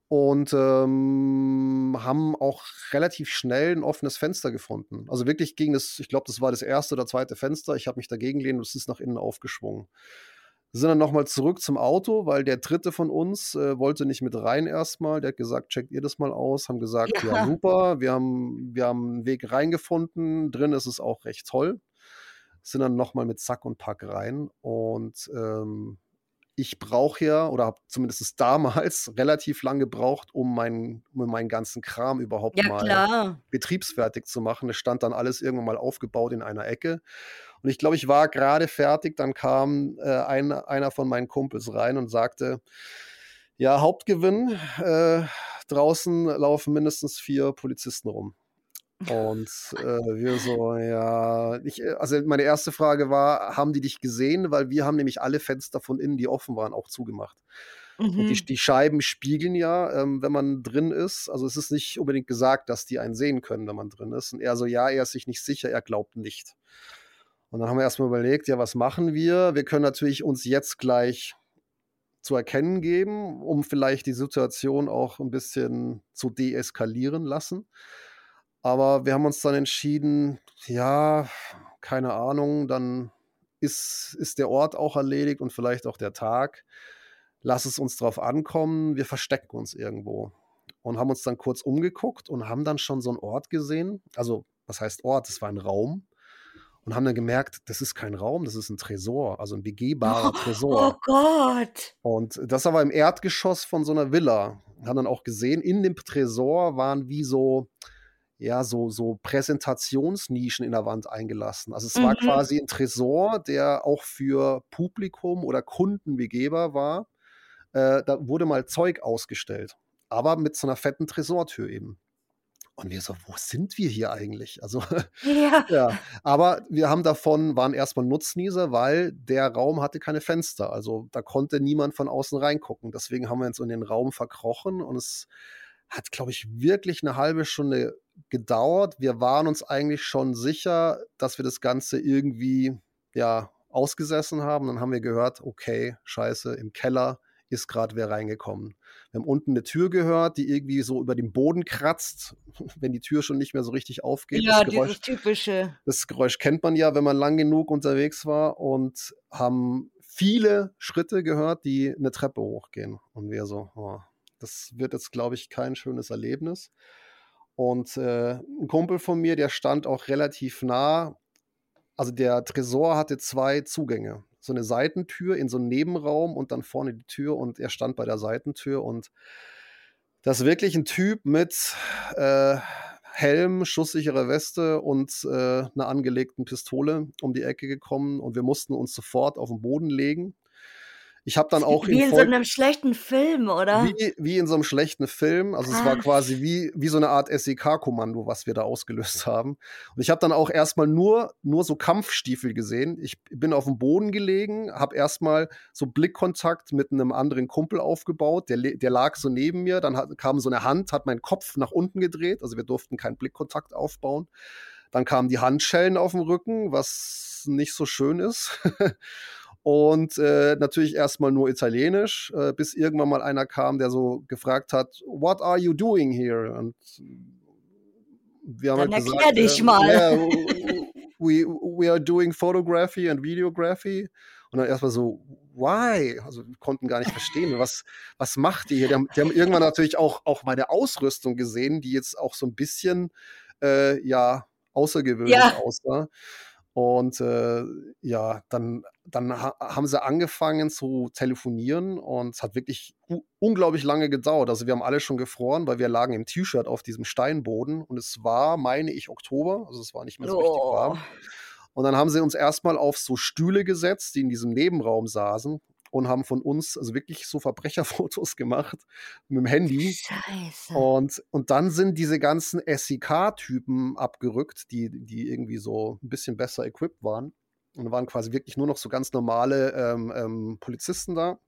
und ähm, haben auch relativ schnell ein offenes Fenster gefunden. Also wirklich ging das, ich glaube, das war das erste oder zweite Fenster. Ich habe mich dagegen gelehnt und es ist nach innen aufgeschwungen sind dann nochmal zurück zum Auto, weil der dritte von uns äh, wollte nicht mit rein erstmal. Der hat gesagt, checkt ihr das mal aus. Haben gesagt, ja, ja super, wir haben, wir haben einen Weg reingefunden. Drin ist es auch recht toll. Sind dann nochmal mit Sack und Pack rein. Und ähm, ich brauche ja, oder habe zumindest damals relativ lange gebraucht, um, mein, um meinen ganzen Kram überhaupt ja, mal klar. betriebsfertig zu machen. Es stand dann alles irgendwann mal aufgebaut in einer Ecke. Und ich glaube, ich war gerade fertig, dann kam äh, ein, einer von meinen Kumpels rein und sagte, ja, Hauptgewinn, äh, draußen laufen mindestens vier Polizisten rum. Und äh, wir so, ja, ich, äh, also meine erste Frage war, haben die dich gesehen? Weil wir haben nämlich alle Fenster von innen, die offen waren, auch zugemacht. Mhm. Und die, mhm. die, Scheiben spiegeln ja, ähm, wenn man drin ist. Also es ist nicht unbedingt gesagt, dass die einen sehen können, wenn man drin ist. Und er so, ja, er ist sich nicht sicher, er glaubt nicht. Und dann haben wir erstmal überlegt, ja, was machen wir? Wir können natürlich uns jetzt gleich zu erkennen geben, um vielleicht die Situation auch ein bisschen zu deeskalieren lassen. Aber wir haben uns dann entschieden, ja, keine Ahnung, dann ist, ist der Ort auch erledigt und vielleicht auch der Tag. Lass es uns drauf ankommen, wir verstecken uns irgendwo. Und haben uns dann kurz umgeguckt und haben dann schon so einen Ort gesehen. Also, was heißt Ort? Es war ein Raum und haben dann gemerkt, das ist kein Raum, das ist ein Tresor, also ein begehbarer oh, Tresor. Oh Gott! Und das aber im Erdgeschoss von so einer Villa. Haben dann auch gesehen, in dem Tresor waren wie so, ja, so, so Präsentationsnischen in der Wand eingelassen. Also es mhm. war quasi ein Tresor, der auch für Publikum oder Kunden begehbar war. Äh, da wurde mal Zeug ausgestellt, aber mit so einer fetten Tresortür eben. Und wir so, wo sind wir hier eigentlich? Also, ja. ja. Aber wir haben davon, waren erstmal Nutznießer, weil der Raum hatte keine Fenster. Also da konnte niemand von außen reingucken. Deswegen haben wir uns in den Raum verkrochen und es hat, glaube ich, wirklich eine halbe Stunde gedauert. Wir waren uns eigentlich schon sicher, dass wir das Ganze irgendwie, ja, ausgesessen haben. Dann haben wir gehört, okay, scheiße, im Keller ist gerade wer reingekommen. Wir haben unten eine Tür gehört, die irgendwie so über den Boden kratzt, wenn die Tür schon nicht mehr so richtig aufgeht. Ja, das Geräusch, dieses typische. Das Geräusch kennt man ja, wenn man lang genug unterwegs war und haben viele Schritte gehört, die eine Treppe hochgehen. Und wir so, oh, das wird jetzt, glaube ich, kein schönes Erlebnis. Und äh, ein Kumpel von mir, der stand auch relativ nah. Also der Tresor hatte zwei Zugänge so eine Seitentür in so einen Nebenraum und dann vorne die Tür und er stand bei der Seitentür und das ist wirklich ein Typ mit äh, Helm, schusssichere Weste und äh, einer angelegten Pistole um die Ecke gekommen und wir mussten uns sofort auf den Boden legen. Ich habe dann auch wie in, in so einem schlechten Film, oder? Wie, wie in so einem schlechten Film. Also es war quasi wie, wie so eine Art SEK-Kommando, was wir da ausgelöst haben. Und ich habe dann auch erstmal nur, nur so Kampfstiefel gesehen. Ich bin auf dem Boden gelegen, habe erstmal so Blickkontakt mit einem anderen Kumpel aufgebaut. Der, der lag so neben mir. Dann hat, kam so eine Hand, hat meinen Kopf nach unten gedreht. Also wir durften keinen Blickkontakt aufbauen. Dann kamen die Handschellen auf dem Rücken, was nicht so schön ist. und äh, natürlich erstmal nur Italienisch, äh, bis irgendwann mal einer kam, der so gefragt hat, What are you doing here? Und wir haben Dann halt erklär gesagt, dich äh, mal. Yeah, we, we are doing photography and videography. Und dann erstmal so, why? Also konnten gar nicht verstehen, was, was macht ihr hier? Die haben, die haben, irgendwann natürlich auch, auch meine Ausrüstung gesehen, die jetzt auch so ein bisschen, äh, ja, außergewöhnlich ja. aussah. Und äh, ja, dann, dann ha haben sie angefangen zu telefonieren und es hat wirklich unglaublich lange gedauert. Also wir haben alle schon gefroren, weil wir lagen im T-Shirt auf diesem Steinboden und es war, meine ich, Oktober, also es war nicht mehr so oh. richtig warm. Und dann haben sie uns erstmal auf so Stühle gesetzt, die in diesem Nebenraum saßen und haben von uns also wirklich so Verbrecherfotos gemacht mit dem Handy. Scheiße. Und, und dann sind diese ganzen SEK-Typen abgerückt, die, die irgendwie so ein bisschen besser equipped waren. Und waren quasi wirklich nur noch so ganz normale ähm, ähm, Polizisten da.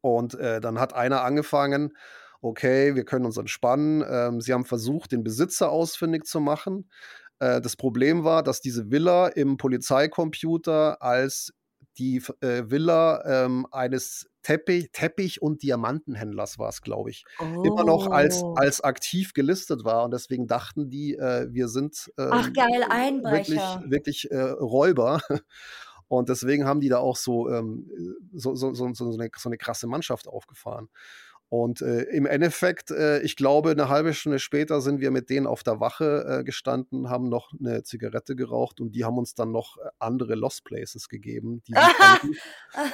Und äh, dann hat einer angefangen, okay, wir können uns entspannen. Ähm, sie haben versucht, den Besitzer ausfindig zu machen. Äh, das Problem war, dass diese Villa im Polizeicomputer als die äh, Villa ähm, eines Teppich, Teppich- und Diamantenhändlers war es, glaube ich, oh. immer noch als, oh. als aktiv gelistet war. Und deswegen dachten die, äh, wir sind ähm, Ach, geil, Einbrecher. wirklich, wirklich äh, Räuber. Und deswegen haben die da auch so, ähm, so, so, so, so, eine, so eine krasse Mannschaft aufgefahren. Und äh, im Endeffekt, äh, ich glaube, eine halbe Stunde später sind wir mit denen auf der Wache äh, gestanden, haben noch eine Zigarette geraucht und die haben uns dann noch äh, andere Lost Places gegeben.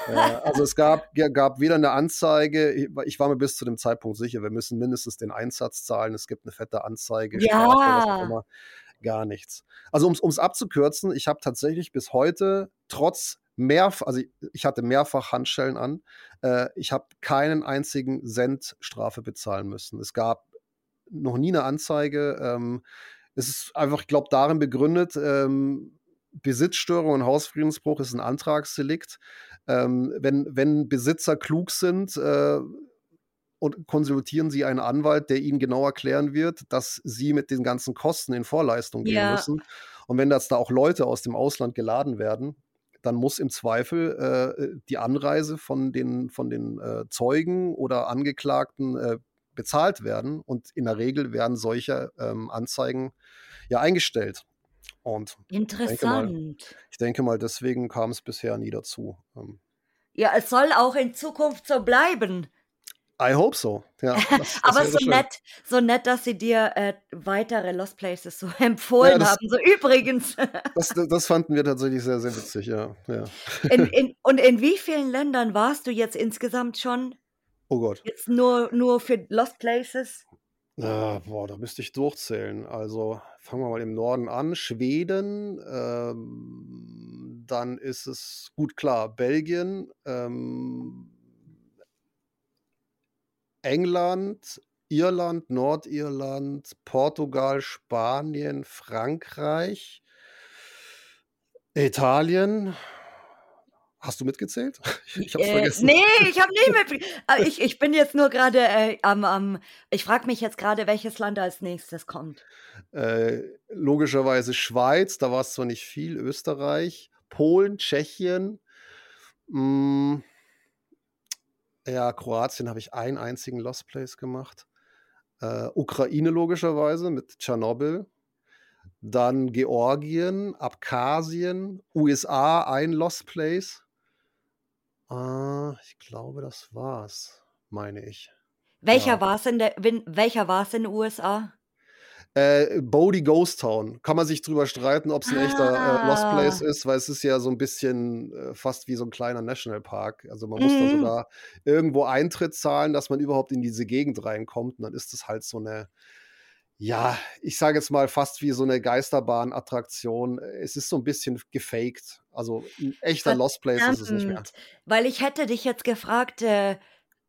Äh, also es gab, gab wieder eine Anzeige, ich war mir bis zu dem Zeitpunkt sicher, wir müssen mindestens den Einsatz zahlen, es gibt eine fette Anzeige, ja. Strafe, gar nichts. Also um es abzukürzen, ich habe tatsächlich bis heute trotz mehr, also ich hatte mehrfach Handschellen an. Äh, ich habe keinen einzigen Cent Strafe bezahlen müssen. Es gab noch nie eine Anzeige. Ähm, es ist einfach, ich glaube, darin begründet, ähm, Besitzstörung und Hausfriedensbruch ist ein Antragsdelikt. Ähm, wenn, wenn Besitzer klug sind, äh, und konsultieren Sie einen Anwalt, der Ihnen genau erklären wird, dass Sie mit den ganzen Kosten in Vorleistung gehen ja. müssen. Und wenn das da auch Leute aus dem Ausland geladen werden, dann muss im Zweifel äh, die Anreise von den, von den äh, Zeugen oder Angeklagten äh, bezahlt werden. Und in der Regel werden solche ähm, Anzeigen ja eingestellt. Und Interessant. Ich denke, mal, ich denke mal, deswegen kam es bisher nie dazu. Ähm. Ja, es soll auch in Zukunft so bleiben. I hope so. Ja, das, das Aber so nett, so nett, dass sie dir äh, weitere Lost Places so empfohlen ja, das, haben. So übrigens. das, das, fanden wir tatsächlich sehr, sehr witzig, ja. ja. In, in, und in wie vielen Ländern warst du jetzt insgesamt schon? Oh Gott. Jetzt nur, nur für Lost Places? Ja, boah, da müsste ich durchzählen. Also fangen wir mal im Norden an. Schweden, ähm, dann ist es gut klar, Belgien, ähm, England, Irland, Nordirland, Portugal, Spanien, Frankreich, Italien. Hast du mitgezählt? Ich hab's äh, vergessen. Nee, ich habe nicht mitgezählt. ich, ich bin jetzt nur gerade äh, am, am, ich frage mich jetzt gerade, welches Land als nächstes kommt. Äh, logischerweise Schweiz, da war es zwar nicht viel, Österreich, Polen, Tschechien, mh, mm, ja, Kroatien habe ich einen einzigen Lost Place gemacht. Äh, Ukraine logischerweise mit Tschernobyl. Dann Georgien, Abkhazien, USA ein Lost Place. Äh, ich glaube, das war's, meine ich. Welcher ja. war es in der, welcher war es in den USA? Äh, Bodie Ghost Town. Kann man sich drüber streiten, ob es ein ah. echter äh, Lost ah. Place ist, weil es ist ja so ein bisschen äh, fast wie so ein kleiner Nationalpark. Also man muss da mhm. sogar irgendwo Eintritt zahlen, dass man überhaupt in diese Gegend reinkommt. Und dann ist es halt so eine, Ja, ich sage jetzt mal fast wie so 'ne Geisterbahn-Attraktion. Es ist so 'n bisschen gefaked. Also 'n echter Lost Place ist es nicht mehr. Verdammt, weil ich hätte dich jetzt gefragt, äh,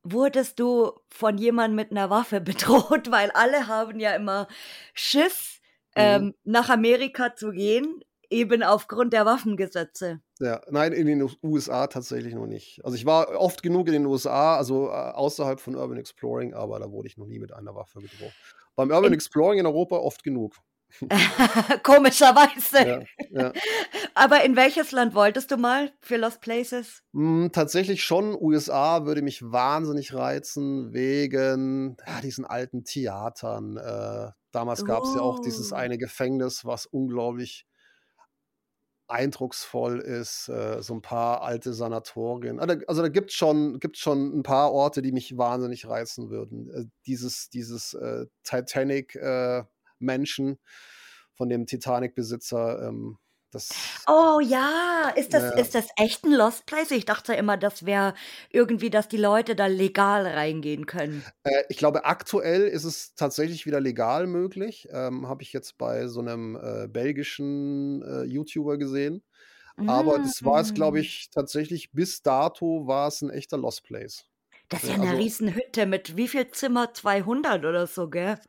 wurdest du von jemandem mit 'ner Waffe bedroht? Weil alle haben ja immer Schiss, Mhm. ähm, nach Amerika zu gehen, eben aufgrund der Waffengesetze. Ja, nein, in den US USA tatsächlich noch nicht. Also, ich war oft genug in den USA, also, äh, außerhalb von Urban Exploring, aber da wurde ich noch nie mit einer Waffe bedroht. Beim Urban In Exploring in Europa oft genug. Komischerweise. Ja, ja. Aber in welches Land wolltest du mal für Lost Places? Hm, tatsächlich schon USA würde mich wahnsinnig reizen wegen, ja, diesen alten Theatern. Äh, damals gab's ja auch dieses Oh. eine Gefängnis, was unglaublich eindrucksvoll ist, äh, so 'n paar alte Sanatorien. Da also, da gibt's schon gibt's schon 'n paar Orte, die mich wahnsinnig reizen würden. Äh, dieses dieses, äh, Titanic äh, Mansion von dem Titanic-Besitzer, ähm, das Oh ja, ist das ja. ist das echt 'n Lost Place? Ich dachte immer, das wäre irgendwie, dass die Leute da legal reingehen können. Äh, ich glaube, aktuell ist es tatsächlich wieder legal möglich. Ähm, habe ich jetzt bei so 'nem, äh, belgischen, äh, YouTuber gesehen. Aber das war es, glaube Mhm. ich, tatsächlich bis dato war's 'n echter Lost Place. Das ist Ja, ja 'ne also Riesenhütte mit wie viel Zimmer? 200 oder so, gell?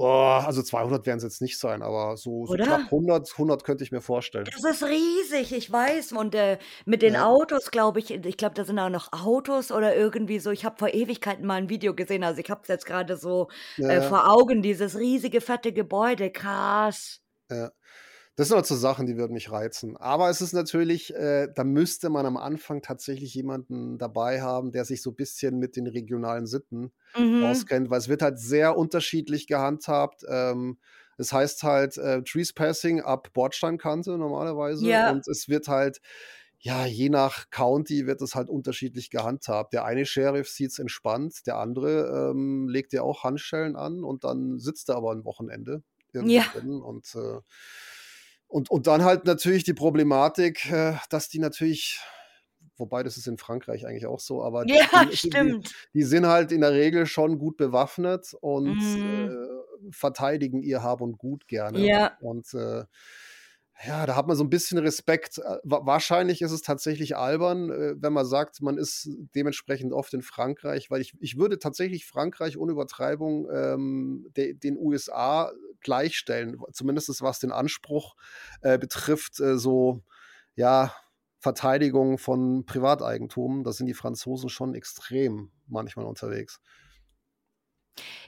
Oh, also 200 werden's jetzt nicht sein, aber so so knapp Oder? 100 100 könnte ich mir vorstellen. Das ist riesig, ich weiß. Und, äh, mit den Ja. Autos, glaube ich ich glaube, da sind auch noch Autos oder irgendwie so. Ich habe vor Ewigkeiten mal 'n Video gesehen, also, ich habe es jetzt grade so, Ja, äh, ja. vor Augen, dieses riesige, fette Gebäude, krass. Ja. Das sind halt so Sachen, die würden mich reizen. Aber es ist natürlich äh, da müsste man am Anfang tatsächlich jemanden dabei haben, der sich so bisschen mit den regionalen Sitten Mhm. auskennt, weil es wird halt sehr unterschiedlich gehandhabt. Ähm, es heißt halt, äh, Trespassing ab Bordsteinkante normalerweise Ja. und es wird halt ja, je nach County wird es halt unterschiedlich gehandhabt. Der eine Sheriff sieht's entspannt, der andere, ähm, legt dir auch Handschellen an und dann sitzt er aber 'n Wochenende irgendwo Ja. drin und, äh und und dann halt natürlich die Problematik, äh, dass die natürlich wobei das ist in Frankreich eigentlich auch so, aber Ja, die die die sind halt in der Regel schon gut bewaffnet und, Mhm. äh, verteidigen ihr Hab und Gut gerne. Ja. Und, äh, ja, da hat man so 'n bisschen Respekt. Äh, wa wahrscheinlich ist es tatsächlich albern, äh, wenn man sagt, man ist dementsprechend oft in Frankreich, weil ich ich würde tatsächlich Frankreich ohne Übertreibung, ähm, de den USA gleichstellen, zumindest was den Anspruch, äh, betrifft, äh, so, ja, Verteidigung von Privateigentum. Da sind die Franzosen schon extrem manchmal unterwegs.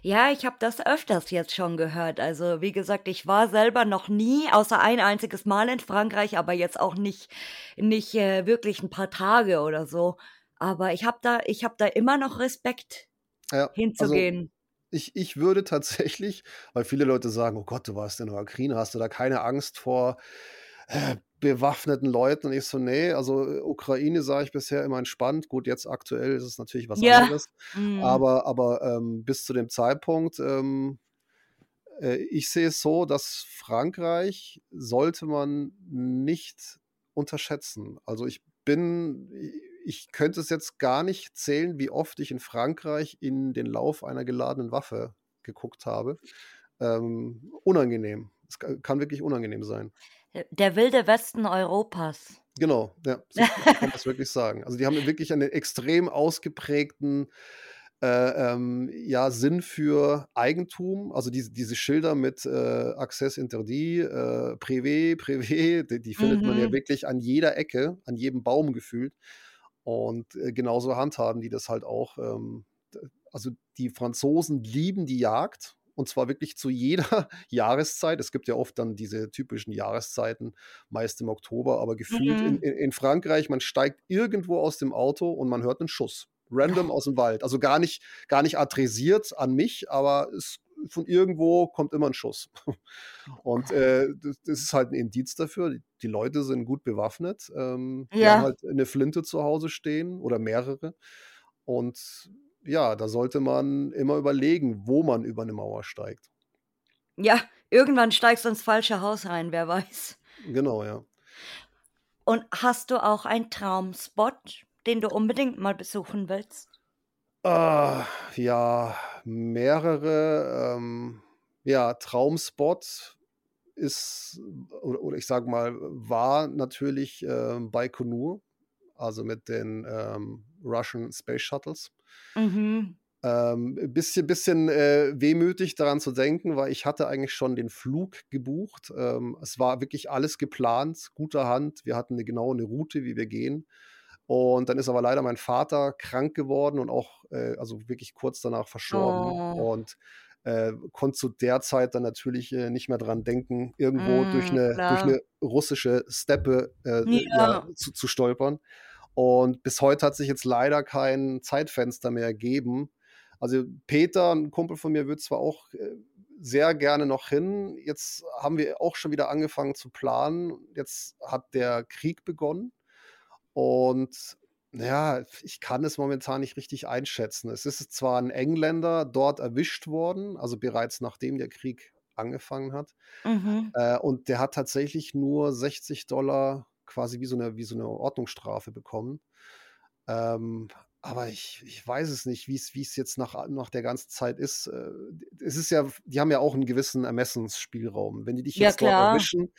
Ja, ich habe das öfters jetzt schon gehört. Also, wie gesagt, ich war selber noch nie außer ein einziges Mal in Frankreich, aber jetzt auch nicht nicht, äh, wirklich 'n paar Tage oder so. Aber ich habe da ich habe da immer noch Respekt, Ja, also, hinzugehen. ich ich würde tatsächlich weil viele Leute sagen: „Oh Gott, du warst in der Ukraine, hast du da keine Angst vor, äh, bewaffneten Leuten?“ Und ich so: „Ne, also, äh, Ukraine sah ich bisher immer entspannt.“ Gut, jetzt aktuell ist es natürlich was Ja, anderes, mhm. aber aber, ähm, bis zu dem Zeitpunkt, ähm, äh, ich sehe es so, dass Frankreich sollte man nicht unterschätzen. Also, ich bin ich könnte es jetzt gar nicht zählen, wie oft ich in Frankreich in den Lauf einer geladenen Waffe geguckt habe. Ähm, unangenehm. Es ka kann wirklich unangenehm sein. Der Wilde Westen Europas. Genau, ja, so kann man's wirklich sagen. Also, die haben wirklich einen extrem ausgeprägten, äh, ähm, ja, Sinn für Eigentum. Also, diese diese Schilder mit, äh, Accès interdit, äh, privé, privé, die die findet man ja Mhm. wirklich an jeder Ecke, an jedem Baum gefühlt. Und, äh, genauso handhaben die das halt auch. Ähm, also, die Franzosen lieben die Jagd und zwar wirklich zu jeder Jahreszeit. Es gibt ja oft dann diese typischen Jahreszeiten, meist im Oktober, aber gefühlt in Mhm. in in Frankreich, man steigt irgendwo aus dem Auto und man hört 'nen Schuss. Random aus'm Wald. Also, gar nicht gar nicht adressiert an mich, aber es von irgendwo kommt immer 'n Schuss. Und, äh, das das ist halt 'n Indiz dafür, die Leute sind gut bewaffnet. Ähm, die haben Ja. halt 'ne Flinte zu Hause stehen oder mehrere. Und ja, da sollte man immer überlegen, wo man über 'ne Mauer steigt. Ja, irgendwann steigst du ins falsche Haus rein, wer weiß. Genau, ja. Und hast du auch einen Traumspot, den du unbedingt mal besuchen willst? Ah, ja, mehrere, ähm ja, Traumspot ist, oder, oder ich sage mal, war natürlich äh, Baikonur, also mit den ähm, Russian Space Shuttles. Mhm. Ähm, bisschen, bisschen äh, wehmütig daran zu denken, weil ich hatte eigentlich schon den Flug gebucht. Ähm, es war wirklich alles geplant, guter Hand. Wir hatten eine genaue eine Route, wie wir gehen. Und dann ist aber leider mein Vater krank geworden und auch, äh, also wirklich kurz danach verstorben. Oh. Und äh, konnte zu der Zeit dann natürlich äh, nicht mehr dran denken, irgendwo durch Mm, eine, durch eine russische Steppe äh, ja, Ja. zu, zu stolpern. Und bis heute hat sich jetzt leider kein Zeitfenster mehr ergeben. Also Peter, ein Kumpel von mir, wird zwar auch äh, sehr gerne noch hin. Jetzt haben wir auch schon wieder angefangen zu planen. Jetzt hat der Krieg begonnen. Und ja, ich kann es momentan nicht richtig einschätzen. Es ist zwar ein Engländer dort erwischt worden, also bereits nachdem der Krieg angefangen hat. Mhm. Äh, und der hat tatsächlich nur 60 Dollar quasi wie so eine, wie so eine Ordnungsstrafe bekommen. Ähm, aber ich, ich weiß es nicht, wie es jetzt nach, nach der ganzen Zeit ist. Äh, es ist ja, die haben ja auch einen gewissen Ermessensspielraum. Wenn die dich Ja, jetzt dort klar. erwischen,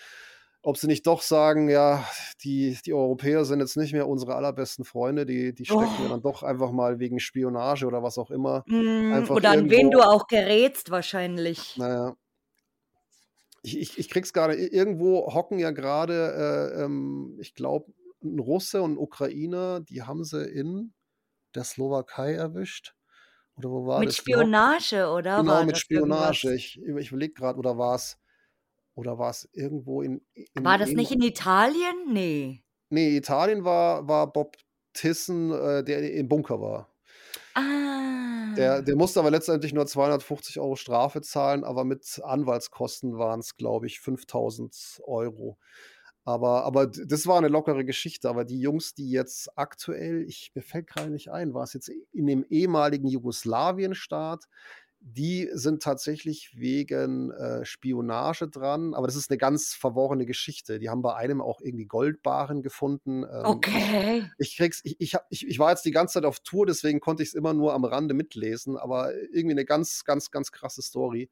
ob sie nicht doch sagen, ja, die, die Europäer sind jetzt nicht mehr unsere allerbesten Freunde, die, die stecken wir Oh. dann doch einfach mal wegen Spionage oder was auch immer Mm, Oder an wen du auch gerätst, wahrscheinlich. naja, ich, ich, ich krieg's gerade, irgendwo hocken ja gerade, äh, ähm, ich glaube, ein Russe und ein Ukrainer, die haben sie in der Slowakei erwischt. Oder wo war Mit das? Die hocken, Spionage, oder? genau, War mit das irgendwas? Spionage. Ich, ich überlege gerade, oder war es, oder war es irgendwo in, War in, das in nicht in Italien? Nee. nee, Italien war, war Bob Tissen, äh, der im Bunker war. Der, Ah. der musste aber letztendlich nur 250 Euro Strafe zahlen, aber mit Anwaltskosten waren es, glaube ich, 5000 Euro. Aber, aber das war eine lockere Geschichte. Aber die Jungs, die jetzt aktuell, ich, mir fällt gerade nicht ein, war es jetzt in dem ehemaligen Jugoslawienstaat, die sind tatsächlich wegen äh, Spionage dran. Aber das ist eine ganz verworrene Geschichte. Die haben bei einem auch irgendwie Goldbarren gefunden. Ähm, ich, Okay. ich krieg's, ich, ich, hab, ich, ich war jetzt die ganze Zeit auf Tour, deswegen konnte ich es immer nur am Rande mitlesen, aber irgendwie eine ganz, ganz, ganz krasse Story.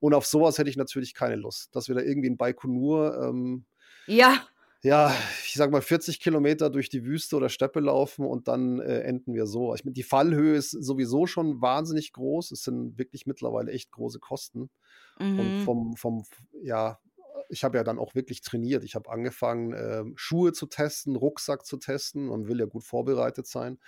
Und auf sowas hätte ich natürlich keine Lust, dass wir da irgendwie in Baikonur, ähm, Ja. Ja, ich sag mal 40 Kilometer durch die Wüste oder Steppe laufen und dann äh, enden wir so. Ich meine, die Fallhöhe ist sowieso schon wahnsinnig groß. Es sind wirklich mittlerweile echt große Kosten. Und Mhm. vom, vom, ja, ich habe ja dann auch wirklich trainiert. Ich habe angefangen, ähm, Schuhe zu testen, Rucksack zu testen. Man will ja gut vorbereitet sein.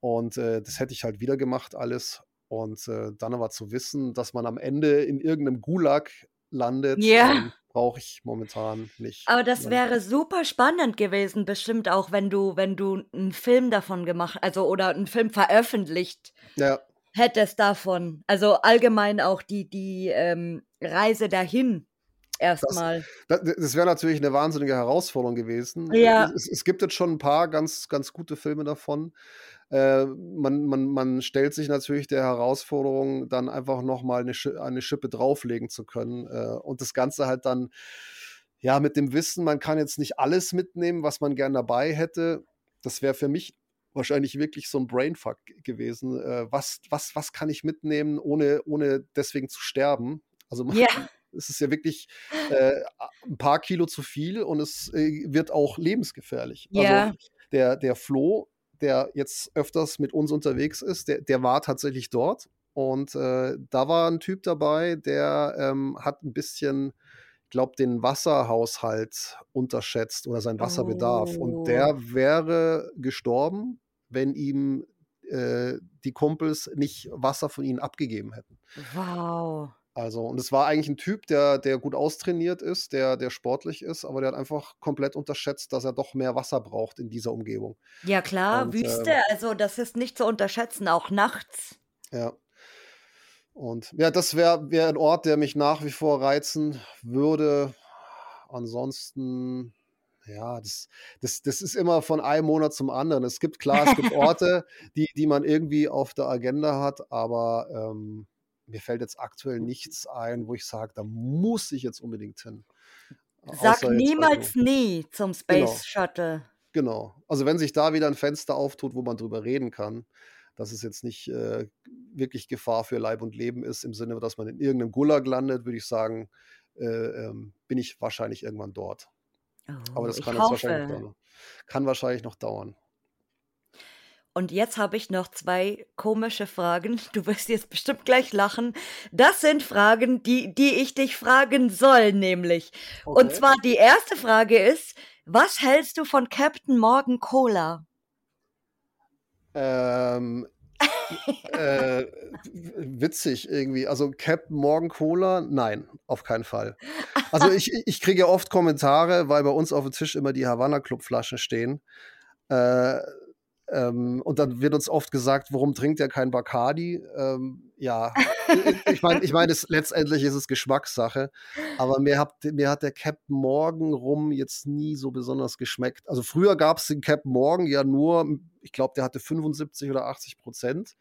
Und äh, das hätte ich halt wieder gemacht, alles. Und äh, dann aber zu wissen, dass man am Ende in irgendeinem Gulag landet, Ja. ähm, brauche ich momentan nicht. Aber das wäre super spannend gewesen, bestimmt auch, wenn du, wenn du einen Film davon gemacht, also oder einen Film veröffentlicht ja, hättest davon. Also allgemein auch die, die ähm, Reise dahin das, erstmal. das, das wäre natürlich eine wahnsinnige Herausforderung gewesen. Ja. Es, es gibt jetzt schon ein paar ganz, ganz gute Filme davon. Äh, man, man, man stellt sich natürlich der Herausforderung, dann einfach nochmal eine, eine Schippe drauflegen zu können. Äh, und das Ganze halt dann, ja, mit dem Wissen, man kann jetzt nicht alles mitnehmen, was man gern dabei hätte. Das wäre für mich wahrscheinlich wirklich so ein Brainfuck gewesen. Äh, was, was, was kann ich mitnehmen, ohne, ohne deswegen zu sterben? Also Ja. es ist ja wirklich äh, ein paar Kilo zu viel und es äh, wird auch lebensgefährlich. Also Ja. der, der Flo, der jetzt öfters mit uns unterwegs ist, der, der war tatsächlich dort. Und äh, da war ein Typ dabei, der ähm, hat ein bisschen, ich glaube, den Wasserhaushalt unterschätzt oder seinen Wasserbedarf. Und Oh. der wäre gestorben, wenn ihm äh, die Kumpels nicht Wasser von ihnen abgegeben hätten. Wow. Also, und es war eigentlich ein Typ, der, der gut austrainiert ist, der, der sportlich ist, aber der hat einfach komplett unterschätzt, dass er doch mehr Wasser braucht in dieser Umgebung. Ja klar, Und Wüste, ähm, also das ist nicht zu unterschätzen, auch nachts. ja, und ja, das wäre wär ein Ort, der mich nach wie vor reizen würde. Ansonsten, ja, das, das, das ist immer von einem Monat zum anderen. Es gibt, klar, es gibt Orte, die, die man irgendwie auf der Agenda hat, aber ähm, mir fällt jetzt aktuell nichts ein, wo ich sage, da muss ich jetzt unbedingt hin. Sag Außer jetzt niemals nie zum Genau, Space Shuttle. genau. Also wenn sich da wieder ein Fenster auftut, wo man drüber reden kann, dass es jetzt nicht äh, wirklich Gefahr für Leib und Leben ist, im Sinne, dass man in irgendeinem Gulag landet, würde ich sagen, äh, ähm, bin ich wahrscheinlich irgendwann dort. Oh, Aber das kann jetzt wahrscheinlich. Kann wahrscheinlich noch dauern. Und jetzt habe ich noch zwei komische Fragen. Du wirst jetzt bestimmt gleich lachen. Das sind Fragen, die, die ich dich fragen soll, nämlich. Und Okay. zwar die erste Frage ist, was hältst du von Captain Morgan Cola? Ähm, äh, witzig irgendwie. Also Captain Morgan Cola, nein, auf keinen Fall. Also ich, ich kriege oft Kommentare, weil bei uns auf dem Tisch immer die Havanna Club Flaschen stehen. Äh, ähm, und dann wird uns oft gesagt, warum trinkt er kein Bacardi? Ähm, ja, ich- meine, ich mein, es- letztendlich ist es Geschmackssache, aber mir hat, mir hat der Captain Morgan rum jetzt nie so besonders geschmeckt. Also früher gab es den Captain Morgan ja nur, ich glaube, der hatte 75 oder 80 Prozent.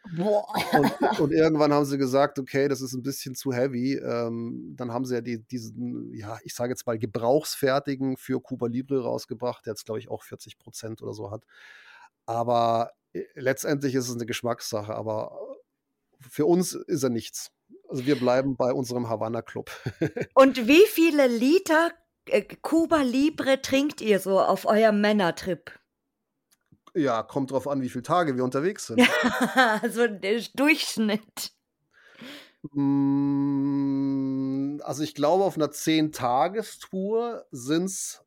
Und, und irgendwann haben sie gesagt, okay, das ist ein bisschen zu heavy. Ähm, dann haben sie ja die, diesen, ja, ich sage jetzt mal, gebrauchsfertigen für Cuba Libre rausgebracht, der jetzt, glaube ich, auch 40 Prozent oder so hat. Aber äh, letztendlich ist es eine Geschmackssache, aber für uns ist er nichts. Also wir bleiben bei unserem Havanna Club. Und wie viele Liter äh, Cuba Libre trinkt ihr so auf eurem Männertrip? ja, kommt drauf an, wie viele Tage wir unterwegs sind. also der Durchschnitt. Mm, Also ich glaube, auf einer 10-Tagestour sind es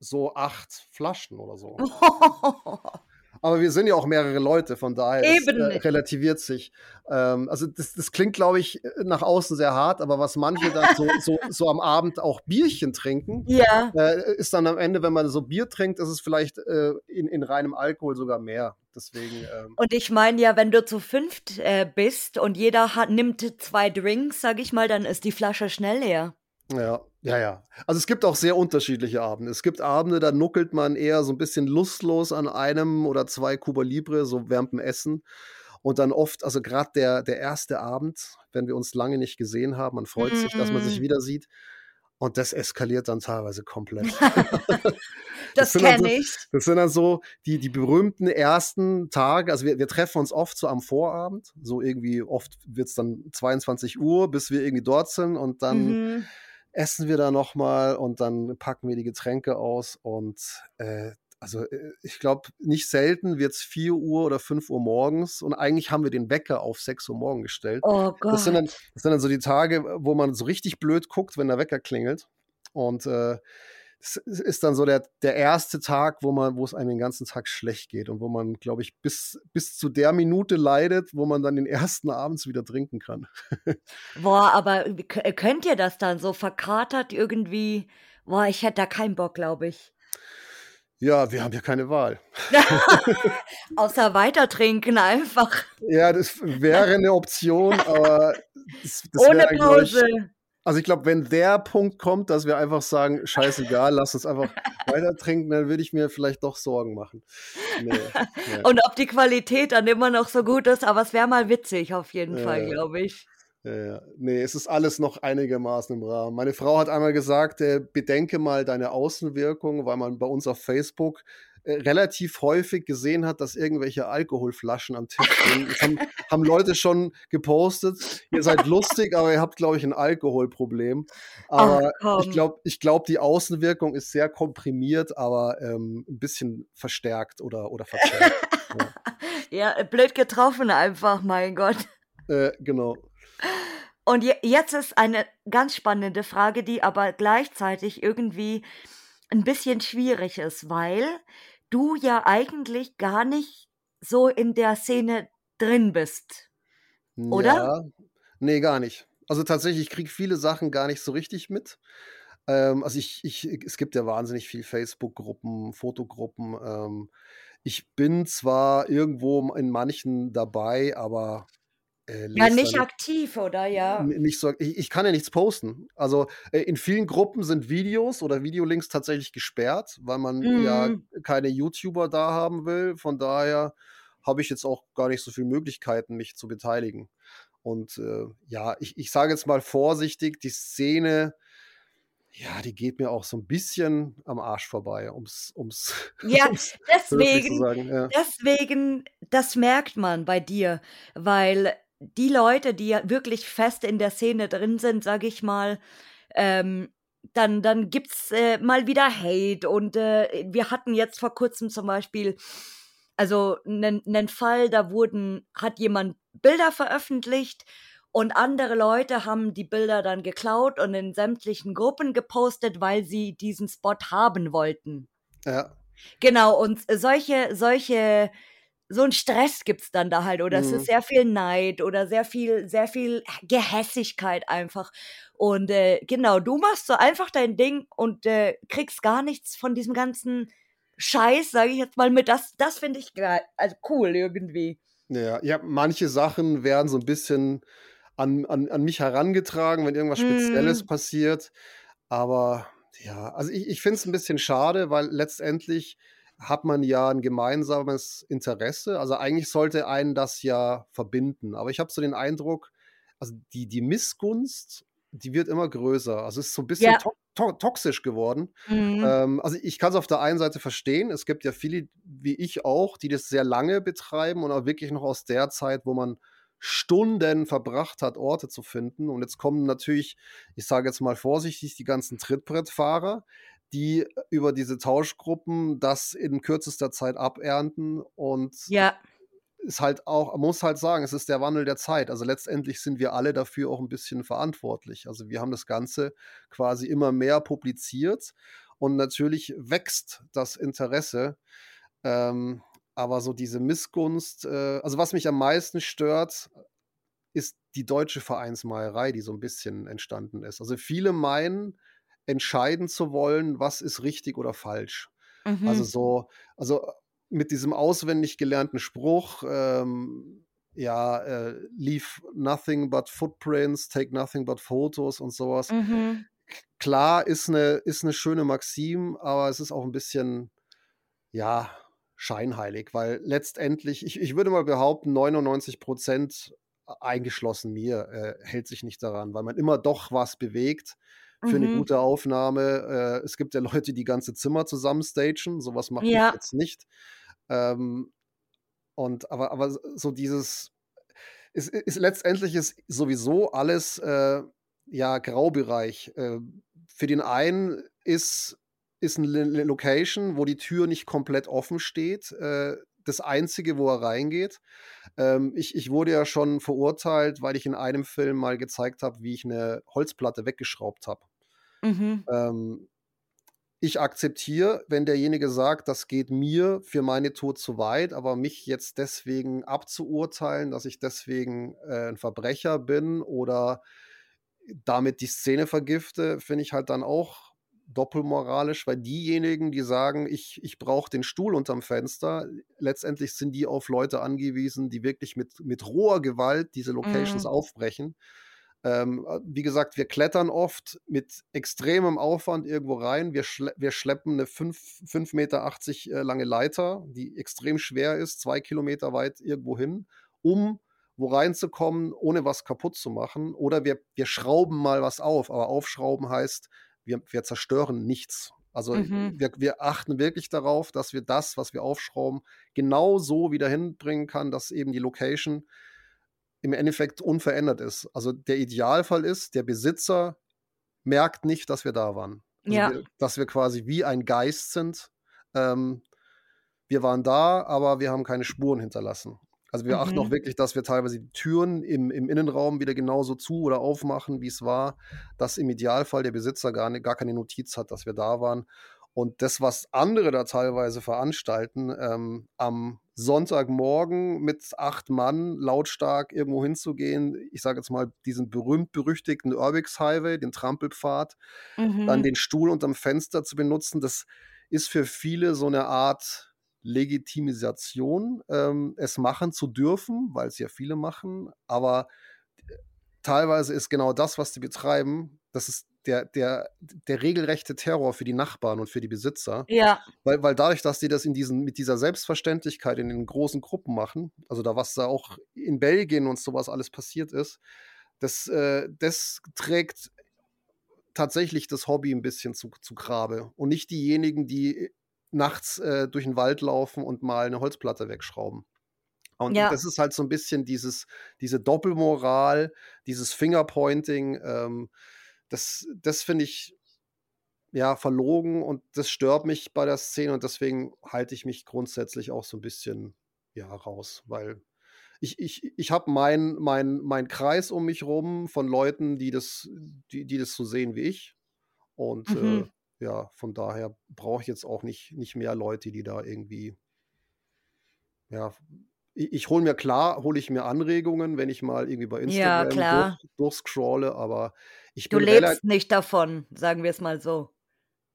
so acht Flaschen oder so. Aber wir sind ja auch mehrere Leute, von daher Eben. äh, relativiert sich. Ähm, also das, das klingt, glaube ich, nach außen sehr hart, aber was manche dann so, so, so am Abend auch Bierchen trinken, ja. äh, ist dann am Ende, wenn man so Bier trinkt, ist es vielleicht äh, in, in reinem Alkohol sogar mehr. Deswegen, ähm, Und ich meine ja, wenn du zu fünft äh, bist und jeder hat, nimmt zwei Drinks, sag ich mal, dann ist die Flasche schnell leer. Ja, ja, ja. Also es gibt auch sehr unterschiedliche Abende. Es gibt Abende, da nuckelt man eher so ein bisschen lustlos an einem oder zwei Cuba Libre, so während dem Essen. Und dann oft, also gerade der, der erste Abend, wenn wir uns lange nicht gesehen haben, man freut sich, dass man sich Mm. wieder sieht. Und das eskaliert dann teilweise komplett. Das dann kenne so, ich. das sind dann so die, die berühmten ersten Tage. Also wir, wir treffen uns oft so am Vorabend. So irgendwie oft wird es dann 22 Uhr, bis wir irgendwie dort sind. Und dann Mhm. Essen wir da nochmal und dann packen wir die Getränke aus und äh, also äh, ich glaube, nicht selten wird es 4 Uhr oder 5 Uhr morgens und eigentlich haben wir den Wecker auf 6 Uhr morgen gestellt. Oh Das sind, dann, Gott. das sind dann so die Tage, wo man so richtig blöd guckt, wenn der Wecker klingelt. Und äh, es ist dann so der, der erste Tag, wo man, wo es einem den ganzen Tag schlecht geht und wo man, glaube ich, bis, bis zu der Minute leidet, wo man dann den ersten abends wieder trinken kann. Boah, aber k- könnt ihr das dann so verkatert irgendwie? Boah, ich hätte da keinen Bock, glaube ich. Ja, wir haben ja keine Wahl. Außer weiter trinken einfach. Ja, das wäre eine Option, aber das, das Ohne Pause. Also ich glaube, wenn der Punkt kommt, dass wir einfach sagen, scheißegal, lass uns einfach weiter trinken, dann würde ich mir vielleicht doch Sorgen machen. Nee, nee. Und ob die Qualität dann immer noch so gut ist, aber es wäre mal witzig auf jeden Ja, Fall, glaube ich. Ja, ja. Nee, es ist alles noch einigermaßen im Rahmen. Meine Frau hat einmal gesagt, äh, bedenke mal deine Außenwirkung, weil man bei uns auf Facebook relativ häufig gesehen hat, dass irgendwelche Alkoholflaschen am Tisch sind. Das haben, haben Leute schon gepostet. Ihr seid lustig, aber ihr habt, glaube ich, ein Alkoholproblem. Ach Aber ich komm. glaube, ich glaub, die Außenwirkung ist sehr komprimiert, aber ähm, ein bisschen verstärkt oder, oder verzerrt. Ja, blöd getroffen einfach, mein Gott. äh, genau. Und je, jetzt ist eine ganz spannende Frage, die aber gleichzeitig irgendwie ein bisschen schwierig ist, weil du ja eigentlich gar nicht so in der Szene drin bist, oder? Ja, nee, gar nicht. Also tatsächlich, ich kriege viele Sachen gar nicht so richtig mit. Ähm, also ich, ich, es gibt ja wahnsinnig viel Facebook-Gruppen, Fotogruppen. Ähm, ich bin zwar irgendwo in manchen dabei, aber äh, Ja, nicht nicht, aktiv, oder? Ja. nicht so. Ich, ich kann ja nichts posten. Also äh, in vielen Gruppen sind Videos oder Videolinks tatsächlich gesperrt, weil man ja Mhm. keine YouTuber da haben will. Von daher habe ich jetzt auch gar nicht so viele Möglichkeiten, mich zu beteiligen. Und äh, ja, ich, ich sage jetzt mal vorsichtig, die Szene, ja, die geht mir auch so ein bisschen am Arsch vorbei, ums, ums, Ja, ums deswegen. Ja. deswegen, das merkt man bei dir, weil die Leute, die ja wirklich fest in der Szene drin sind, sage ich mal, ähm, dann, dann gibt es äh, mal wieder Hate. Und äh, wir hatten jetzt vor kurzem zum Beispiel, also einen Fall, da wurden, hat jemand Bilder veröffentlicht und andere Leute haben die Bilder dann geklaut und in sämtlichen Gruppen gepostet, weil sie diesen Spot haben wollten. Ja. Genau, und solche, solche, so ein Stress gibt es dann da halt, oder mhm. es ist mhm. sehr viel Neid oder sehr viel, sehr viel Gehässigkeit einfach. Und äh, genau, du machst so einfach dein Ding und äh, kriegst gar nichts von diesem ganzen Scheiß, sage ich jetzt mal mit. Das, das finde ich geil, also cool irgendwie. Ja, ja, manche Sachen werden so ein bisschen an, an, an mich herangetragen, wenn irgendwas Spezielles mm. passiert. Aber ja, also ich, ich finde es ein bisschen schade, weil letztendlich hat man ja ein gemeinsames Interesse. Also eigentlich sollte einen das ja verbinden. Aber ich habe so den Eindruck, also die, die Missgunst, die wird immer größer. Also es ist so ein bisschen ja. to to toxisch geworden. Mhm. Ähm, also ich kann es auf der einen Seite verstehen. Es gibt ja viele, wie ich auch, die das sehr lange betreiben und auch wirklich noch aus der Zeit, wo man Stunden verbracht hat, Orte zu finden. Und jetzt kommen natürlich, ich sage jetzt mal vorsichtig, die ganzen Trittbrettfahrer, die über diese Tauschgruppen das in kürzester Zeit abernten und ja. ist halt auch, man muss halt sagen, es ist der Wandel der Zeit. Also letztendlich sind wir alle dafür auch ein bisschen verantwortlich. Also wir haben das Ganze quasi immer mehr publiziert und natürlich wächst das Interesse. Ähm, aber so diese Missgunst, äh, also was mich am meisten stört, ist die deutsche Vereinsmeierei, die so ein bisschen entstanden ist. Also viele meinen, entscheiden zu wollen, was ist richtig oder falsch. Also mhm. Also so, also mit diesem auswendig gelernten Spruch, ähm, ja, äh, leave nothing but footprints, take nothing but photos und sowas. Mhm. Klar ist eine, ist eine schöne Maxim, aber es ist auch ein bisschen, ja, scheinheilig, weil letztendlich, ich, ich würde mal behaupten, 99 Prozent eingeschlossen mir äh, hält sich nicht daran, weil man immer doch was bewegt für mhm. eine gute Aufnahme. Äh, es gibt ja Leute, die ganze Zimmer zusammen stagen, sowas mache ja. ich jetzt nicht. Ähm, und aber, aber so dieses, ist, ist letztendlich ist sowieso alles äh, ja Graubereich. Äh, für den einen ist ist eine Location, wo die Tür nicht komplett offen steht. Äh, das einzige, wo er reingeht. Ähm, ich, ich wurde ja schon verurteilt, weil ich in einem Film mal gezeigt habe, wie ich eine Holzplatte weggeschraubt habe. Mhm. Ähm, ich akzeptiere, wenn derjenige sagt, das geht mir für meine Tod zu weit, aber mich jetzt deswegen abzuurteilen, dass ich deswegen äh, ein Verbrecher bin oder damit die Szene vergifte, finde ich halt dann auch doppelmoralisch, weil diejenigen, die sagen, ich, ich brauche den Stuhl unterm Fenster, letztendlich sind die auf Leute angewiesen, die wirklich mit, mit roher Gewalt diese Locations mhm. aufbrechen. Ähm, äh, wie gesagt, wir klettern oft mit extremem Aufwand irgendwo rein. Wir, schle wir schleppen eine 5,80 Meter äh, lange Leiter, die extrem schwer ist, zwei Kilometer weit irgendwo hin, um wo reinzukommen, ohne was kaputt zu machen. Oder wir, wir schrauben mal was auf. Aber aufschrauben heißt, wir, wir zerstören nichts. Also mhm. wir, wir, achten wirklich darauf, dass wir das, was wir aufschrauben, genau so wieder hinbringen kann, dass eben die Location im Endeffekt unverändert ist. Also der Idealfall ist, der Besitzer merkt nicht, dass wir da waren. Also ja. wir, dass wir quasi wie ein Geist sind. Ähm, wir waren da, aber wir haben keine Spuren hinterlassen. Also wir mhm. achten auch wirklich, dass wir teilweise die Türen im, im Innenraum wieder genauso zu oder aufmachen, wie es war, dass im Idealfall der Besitzer gar, ne, gar keine Notiz hat, dass wir da waren. Und das, was andere da teilweise veranstalten, ähm, am Sonntagmorgen mit acht Mann lautstark irgendwo hinzugehen, ich sage jetzt mal diesen berühmt-berüchtigten Urbix Highway, den Trampelpfad, mhm. dann den Stuhl unterm Fenster zu benutzen, das ist für viele so eine Art Legitimisation, ähm, es machen zu dürfen, weil es ja viele machen, aber teilweise ist genau das, was die betreiben, das ist der, der, der regelrechte Terror für die Nachbarn und für die Besitzer. Ja. Weil, weil dadurch, dass die das in diesen, mit dieser Selbstverständlichkeit in den großen Gruppen machen, also da was da auch in Belgien und sowas alles passiert ist, das, äh, das trägt tatsächlich das Hobby ein bisschen zu, zu Grabe. Und nicht diejenigen, die nachts äh, durch den Wald laufen und mal eine Holzplatte wegschrauben. Und ja. das ist halt so ein bisschen dieses, diese Doppelmoral, dieses Fingerpointing, ähm, das, das finde ich ja verlogen und das stört mich bei der Szene und deswegen halte ich mich grundsätzlich auch so ein bisschen ja raus, weil ich, ich, ich habe meinen mein, mein Kreis um mich rum von Leuten, die das, die, die das so sehen wie ich. Und äh, mhm. äh, ja, von daher brauche ich jetzt auch nicht, nicht mehr Leute, die da irgendwie ja, ich, ich hole mir klar, hole ich mir Anregungen, wenn ich mal irgendwie bei Instagram ja, durch, durchscrolle, aber ich bin. Du lebst nicht davon, sagen wir es mal so.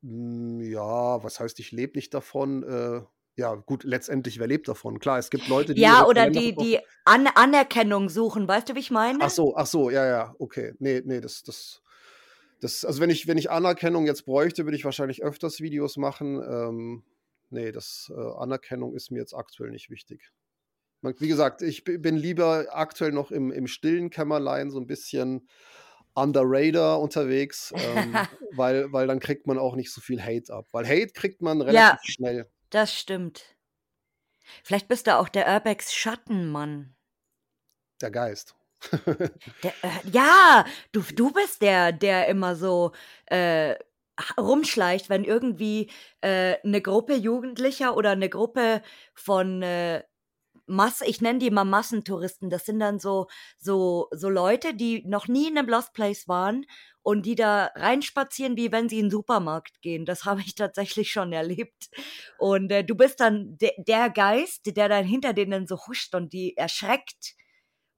Hm, ja, was heißt, ich lebe nicht davon? Äh, ja, gut, letztendlich, wer lebt davon? Klar, es gibt Leute, die. Ja, oder die, die An Anerkennung suchen, weißt du, wie ich meine? Ach so, ach so, ja, ja, okay. Nee, nee, das, das, das, also wenn ich, wenn ich Anerkennung jetzt bräuchte, würde ich wahrscheinlich öfters Videos machen. Ähm, nee, das äh, Anerkennung ist mir jetzt aktuell nicht wichtig. Wie gesagt, ich bin lieber aktuell noch im, im stillen Kämmerlein so ein bisschen under radar unterwegs, ähm, weil, weil dann kriegt man auch nicht so viel Hate ab. Weil Hate kriegt man relativ ja, schnell. Das stimmt. Vielleicht bist du auch der Urbex Schattenmann. Der Geist. Der, äh, ja, du, du bist der, der immer so äh, rumschleicht, wenn irgendwie äh, eine Gruppe Jugendlicher oder eine Gruppe von äh, Masse, ich nenne die mal Massentouristen. Das sind dann so, so, so Leute, die noch nie in einem Lost Place waren und die da reinspazieren, wie wenn sie in den Supermarkt gehen. Das habe ich tatsächlich schon erlebt. Und äh, du bist dann de der Geist, der dann hinter denen so huscht und die erschreckt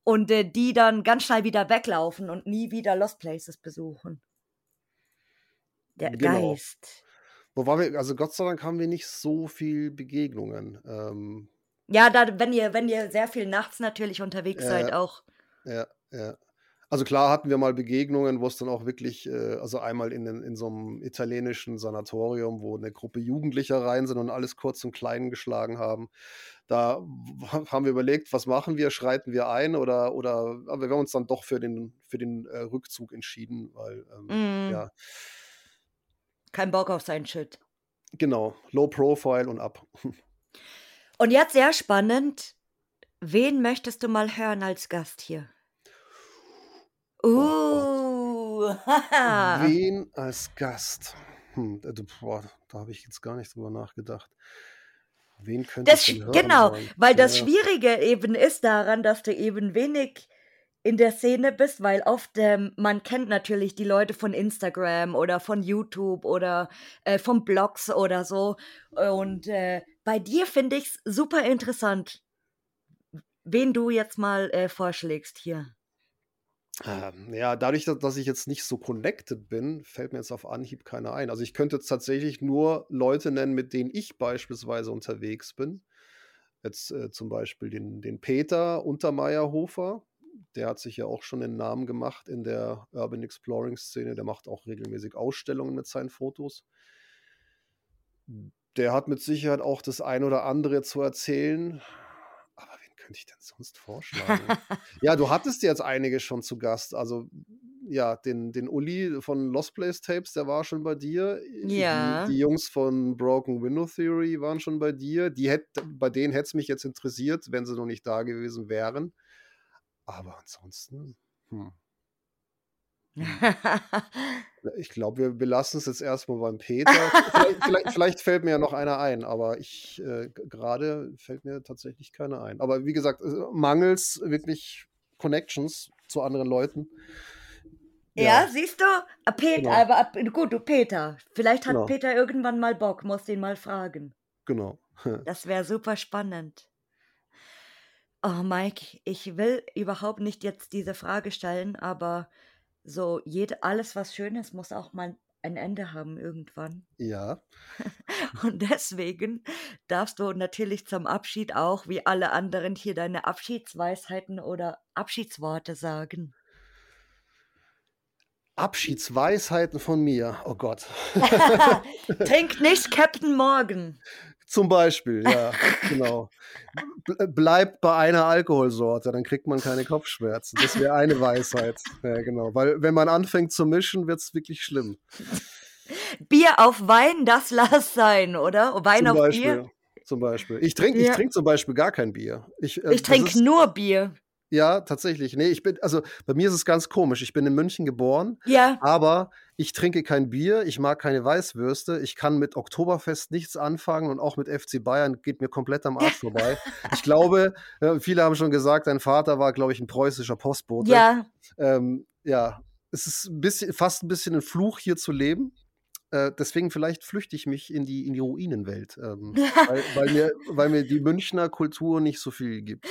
und äh, die dann ganz schnell wieder weglaufen und nie wieder Lost Places besuchen. Der genau. Geist. Wo war wir, also Gott sei Dank haben wir nicht so viel Begegnungen. Ähm, ja, da, wenn ihr, wenn ihr sehr viel nachts natürlich unterwegs äh, seid, auch. Ja, ja. Also klar hatten wir mal Begegnungen, wo es dann auch wirklich, äh, also einmal in, in so einem italienischen Sanatorium, wo eine Gruppe Jugendlicher rein sind und alles kurz und klein geschlagen haben. Da haben wir überlegt, was machen wir? Schreiten wir ein oder, oder aber wir haben uns dann doch für den, für den äh, Rückzug entschieden, weil ähm, mm. ja. Kein Bock auf sein Shit. Genau, Low Profile und ab. Und jetzt sehr spannend. Wen möchtest du mal hören als Gast hier? Uh. Wen als Gast? Hm, äh, boah, da habe ich jetzt gar nicht drüber nachgedacht. Wen könnte das, ich denn Genau, wollen? weil das ja. Schwierige eben ist daran, dass du eben wenig in der Szene bist, weil oft ähm, man kennt natürlich die Leute von Instagram oder von YouTube oder äh, von Blogs oder so und äh, bei dir finde ich es super interessant, wen du jetzt mal äh, vorschlägst hier. Ähm, ja, dadurch, dass ich jetzt nicht so connected bin, fällt mir jetzt auf Anhieb keiner ein. Also ich könnte jetzt tatsächlich nur Leute nennen, mit denen ich beispielsweise unterwegs bin. Jetzt äh, zum Beispiel den, den Peter Untermeierhofer. Der hat sich ja auch schon den Namen gemacht in der Urban Exploring Szene. Der macht auch regelmäßig Ausstellungen mit seinen Fotos der hat mit Sicherheit auch das ein oder andere zu erzählen. Könnte ich denn sonst vorschlagen? ja, du hattest jetzt einige schon zu Gast. Also, ja, den, den Uli von Lost Place Tapes, der war schon bei dir. Ja. Die, die Jungs von Broken Window Theory waren schon bei dir. Die hätt, bei denen hätte es mich jetzt interessiert, wenn sie noch nicht da gewesen wären. Aber ansonsten, hm. Ich glaube, wir belassen es jetzt erstmal beim Peter. vielleicht, vielleicht, vielleicht, fällt mir ja noch einer ein, aber ich äh, gerade fällt mir tatsächlich keiner ein. Aber wie gesagt, äh, mangels wirklich Connections zu anderen Leuten. Ja, ja siehst du? Ah, Peter, genau. aber gut, du Peter. Vielleicht hat genau. Peter irgendwann mal Bock, muss den mal fragen. Genau. das wäre super spannend. Oh, Mike, ich will überhaupt nicht jetzt diese Frage stellen, aber so, jed alles, was schön ist, muss auch mal ein Ende haben irgendwann. Ja. Und deswegen darfst du natürlich zum Abschied auch, wie alle anderen, hier deine Abschiedsweisheiten oder Abschiedsworte sagen. Abschiedsweisheiten von mir. Oh Gott. Trink nicht Captain Morgan. Zum Beispiel, ja, genau. Bleibt bei einer Alkoholsorte, dann kriegt man keine Kopfschmerzen. Das wäre eine Weisheit. Ja, genau. Weil wenn man anfängt zu mischen, wird es wirklich schlimm. Bier auf Wein, das lass sein, oder? Wein Zum auf Beispiel. Bier? Zum Beispiel. Ich trinke ja. trink zum Beispiel gar kein Bier. Ich, äh, ich trinke nur Bier. Ja, tatsächlich. Nee, ich bin, also bei mir ist es ganz komisch. Ich bin in München geboren, ja. aber ich trinke kein Bier, ich mag keine Weißwürste, ich kann mit Oktoberfest nichts anfangen und auch mit FC Bayern geht mir komplett am Arsch vorbei. Ich glaube, äh, viele haben schon gesagt, dein Vater war, glaube ich, ein preußischer Postbote. Ja. Ähm, ja, es ist ein bisschen, fast ein bisschen ein Fluch, hier zu leben. Äh, deswegen vielleicht flüchte ich mich in die, in die Ruinenwelt, ähm, weil, weil, mir, weil mir die Münchner Kultur nicht so viel gibt.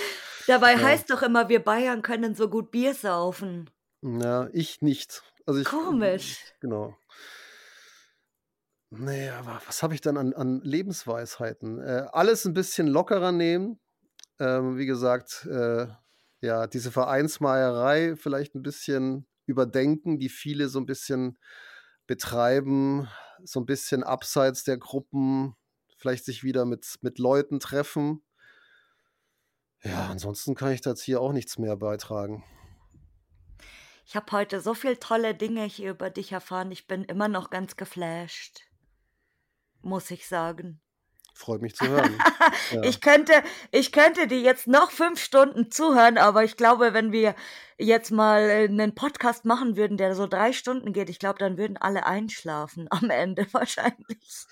Dabei ja. heißt doch immer, wir Bayern können so gut Bier saufen. Ja, ich nicht. Also ich, Komisch. Genau. Nee, aber was habe ich dann an, an Lebensweisheiten? Äh, alles ein bisschen lockerer nehmen. Ähm, wie gesagt, äh, ja, diese Vereinsmeierei vielleicht ein bisschen überdenken, die viele so ein bisschen betreiben, so ein bisschen abseits der Gruppen, vielleicht sich wieder mit, mit Leuten treffen. Ja, ansonsten kann ich dazu hier auch nichts mehr beitragen. Ich habe heute so viele tolle Dinge hier über dich erfahren. Ich bin immer noch ganz geflasht, muss ich sagen. Freut mich zu hören. ja. Ich könnte, ich könnte dir jetzt noch fünf Stunden zuhören, aber ich glaube, wenn wir jetzt mal einen Podcast machen würden, der so drei Stunden geht, ich glaube, dann würden alle einschlafen am Ende wahrscheinlich.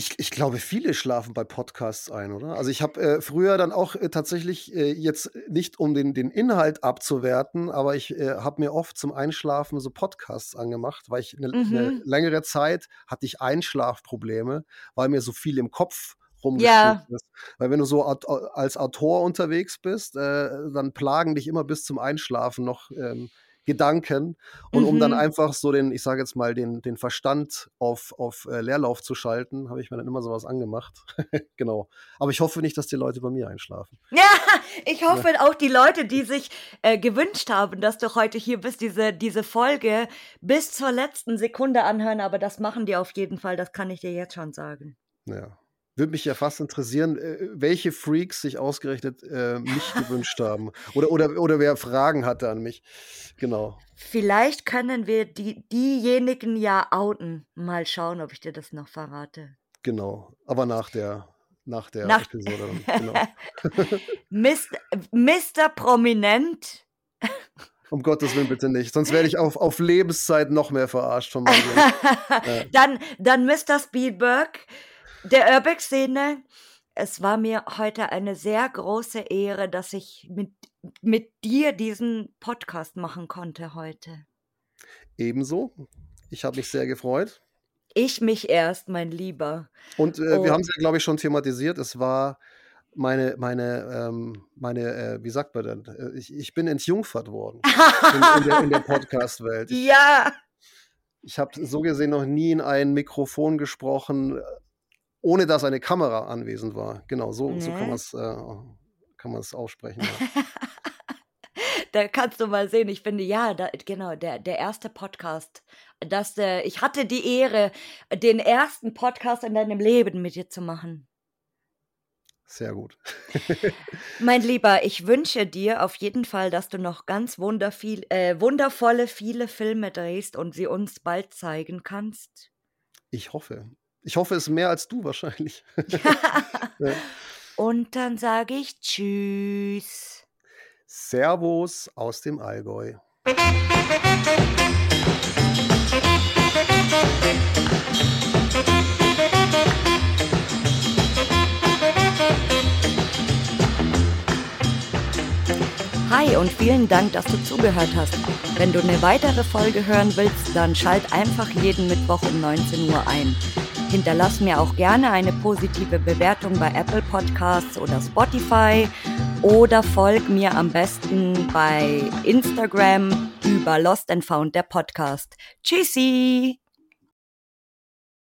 Ich, ich, glaube, viele schlafen bei Podcasts ein, oder? Also ich habe äh, früher dann auch äh, tatsächlich äh, jetzt nicht, um den, den Inhalt abzuwerten, aber ich äh, habe mir oft zum Einschlafen so Podcasts angemacht, weil ich eine mhm. ne längere Zeit hatte ich Einschlafprobleme, weil mir so viel im Kopf rumgeschrieben ja. ist. Weil wenn du so als Autor unterwegs bist, äh, dann plagen dich immer bis zum Einschlafen noch ähm, Gedanken. Und mhm. um dann mhm. einfach so den, ich sage jetzt mal, den, den Verstand auf, auf äh, Leerlauf zu schalten, habe ich mir dann immer sowas angemacht. genau. Aber ich hoffe nicht, dass die Leute bei mir einschlafen. Ja, ich hoffe ja. auch die Leute, die sich äh, gewünscht haben, dass du heute hier bist, diese, diese Folge bis zur letzten Sekunde anhören. Aber das machen die auf jeden Fall, das kann ich dir jetzt schon sagen. Ja, würde mich ja fast interessieren, äh, welche Freaks sich ausgerechnet äh, mich gewünscht haben. Oder, oder, oder wer Fragen hatte an mich. Genau. Vielleicht können wir die, diejenigen ja outen. Mal schauen, ob ich dir das noch verrate. Genau. Aber nach der, nach der nach Episode. Genau. Mr. Mr. Prominent. Um Gottes Willen bitte nicht. Sonst werde ich auf, auf Lebenszeit noch mehr verarscht von meinem ja. dann, dann Mr. Spielberg der Urbex-Szene. Es war mir heute eine sehr große Ehre, dass ich mit, mit dir diesen Podcast machen konnte heute. Ebenso. Ich habe mich sehr gefreut. Ich mich erst, mein Lieber. Und äh, oh. wir haben es ja, glaube ich, schon thematisiert. Es war meine, meine, ähm, meine, äh, wie sagt man denn? Äh, ich, ich bin entjungfert worden in, in, der, in der Podcast-Welt. Ja. Ich habe so gesehen noch nie in ein Mikrofon gesprochen, ohne dass eine Kamera anwesend war. Genau, so, nee. so kann man es äh, aussprechen. Ja. da kannst du mal sehen, ich finde, ja, da, genau, der, der erste Podcast, dass äh, ich hatte die Ehre, den ersten Podcast in deinem Leben mit dir zu machen. Sehr gut. mein Lieber, ich wünsche dir auf jeden Fall, dass du noch ganz wunderviel, äh, wundervolle, viele Filme drehst und sie uns bald zeigen kannst. Ich hoffe. Ich hoffe, es ist mehr als du wahrscheinlich. ja. Und dann sage ich Tschüss. Servus aus dem Allgäu. Hi und vielen Dank, dass du zugehört hast. Wenn du eine weitere Folge hören willst, dann schalt einfach jeden Mittwoch um 19 Uhr ein. Hinterlass mir auch gerne eine positive Bewertung bei Apple Podcasts oder Spotify oder folg mir am besten bei Instagram über Lost and Found der Podcast. Tschüssi!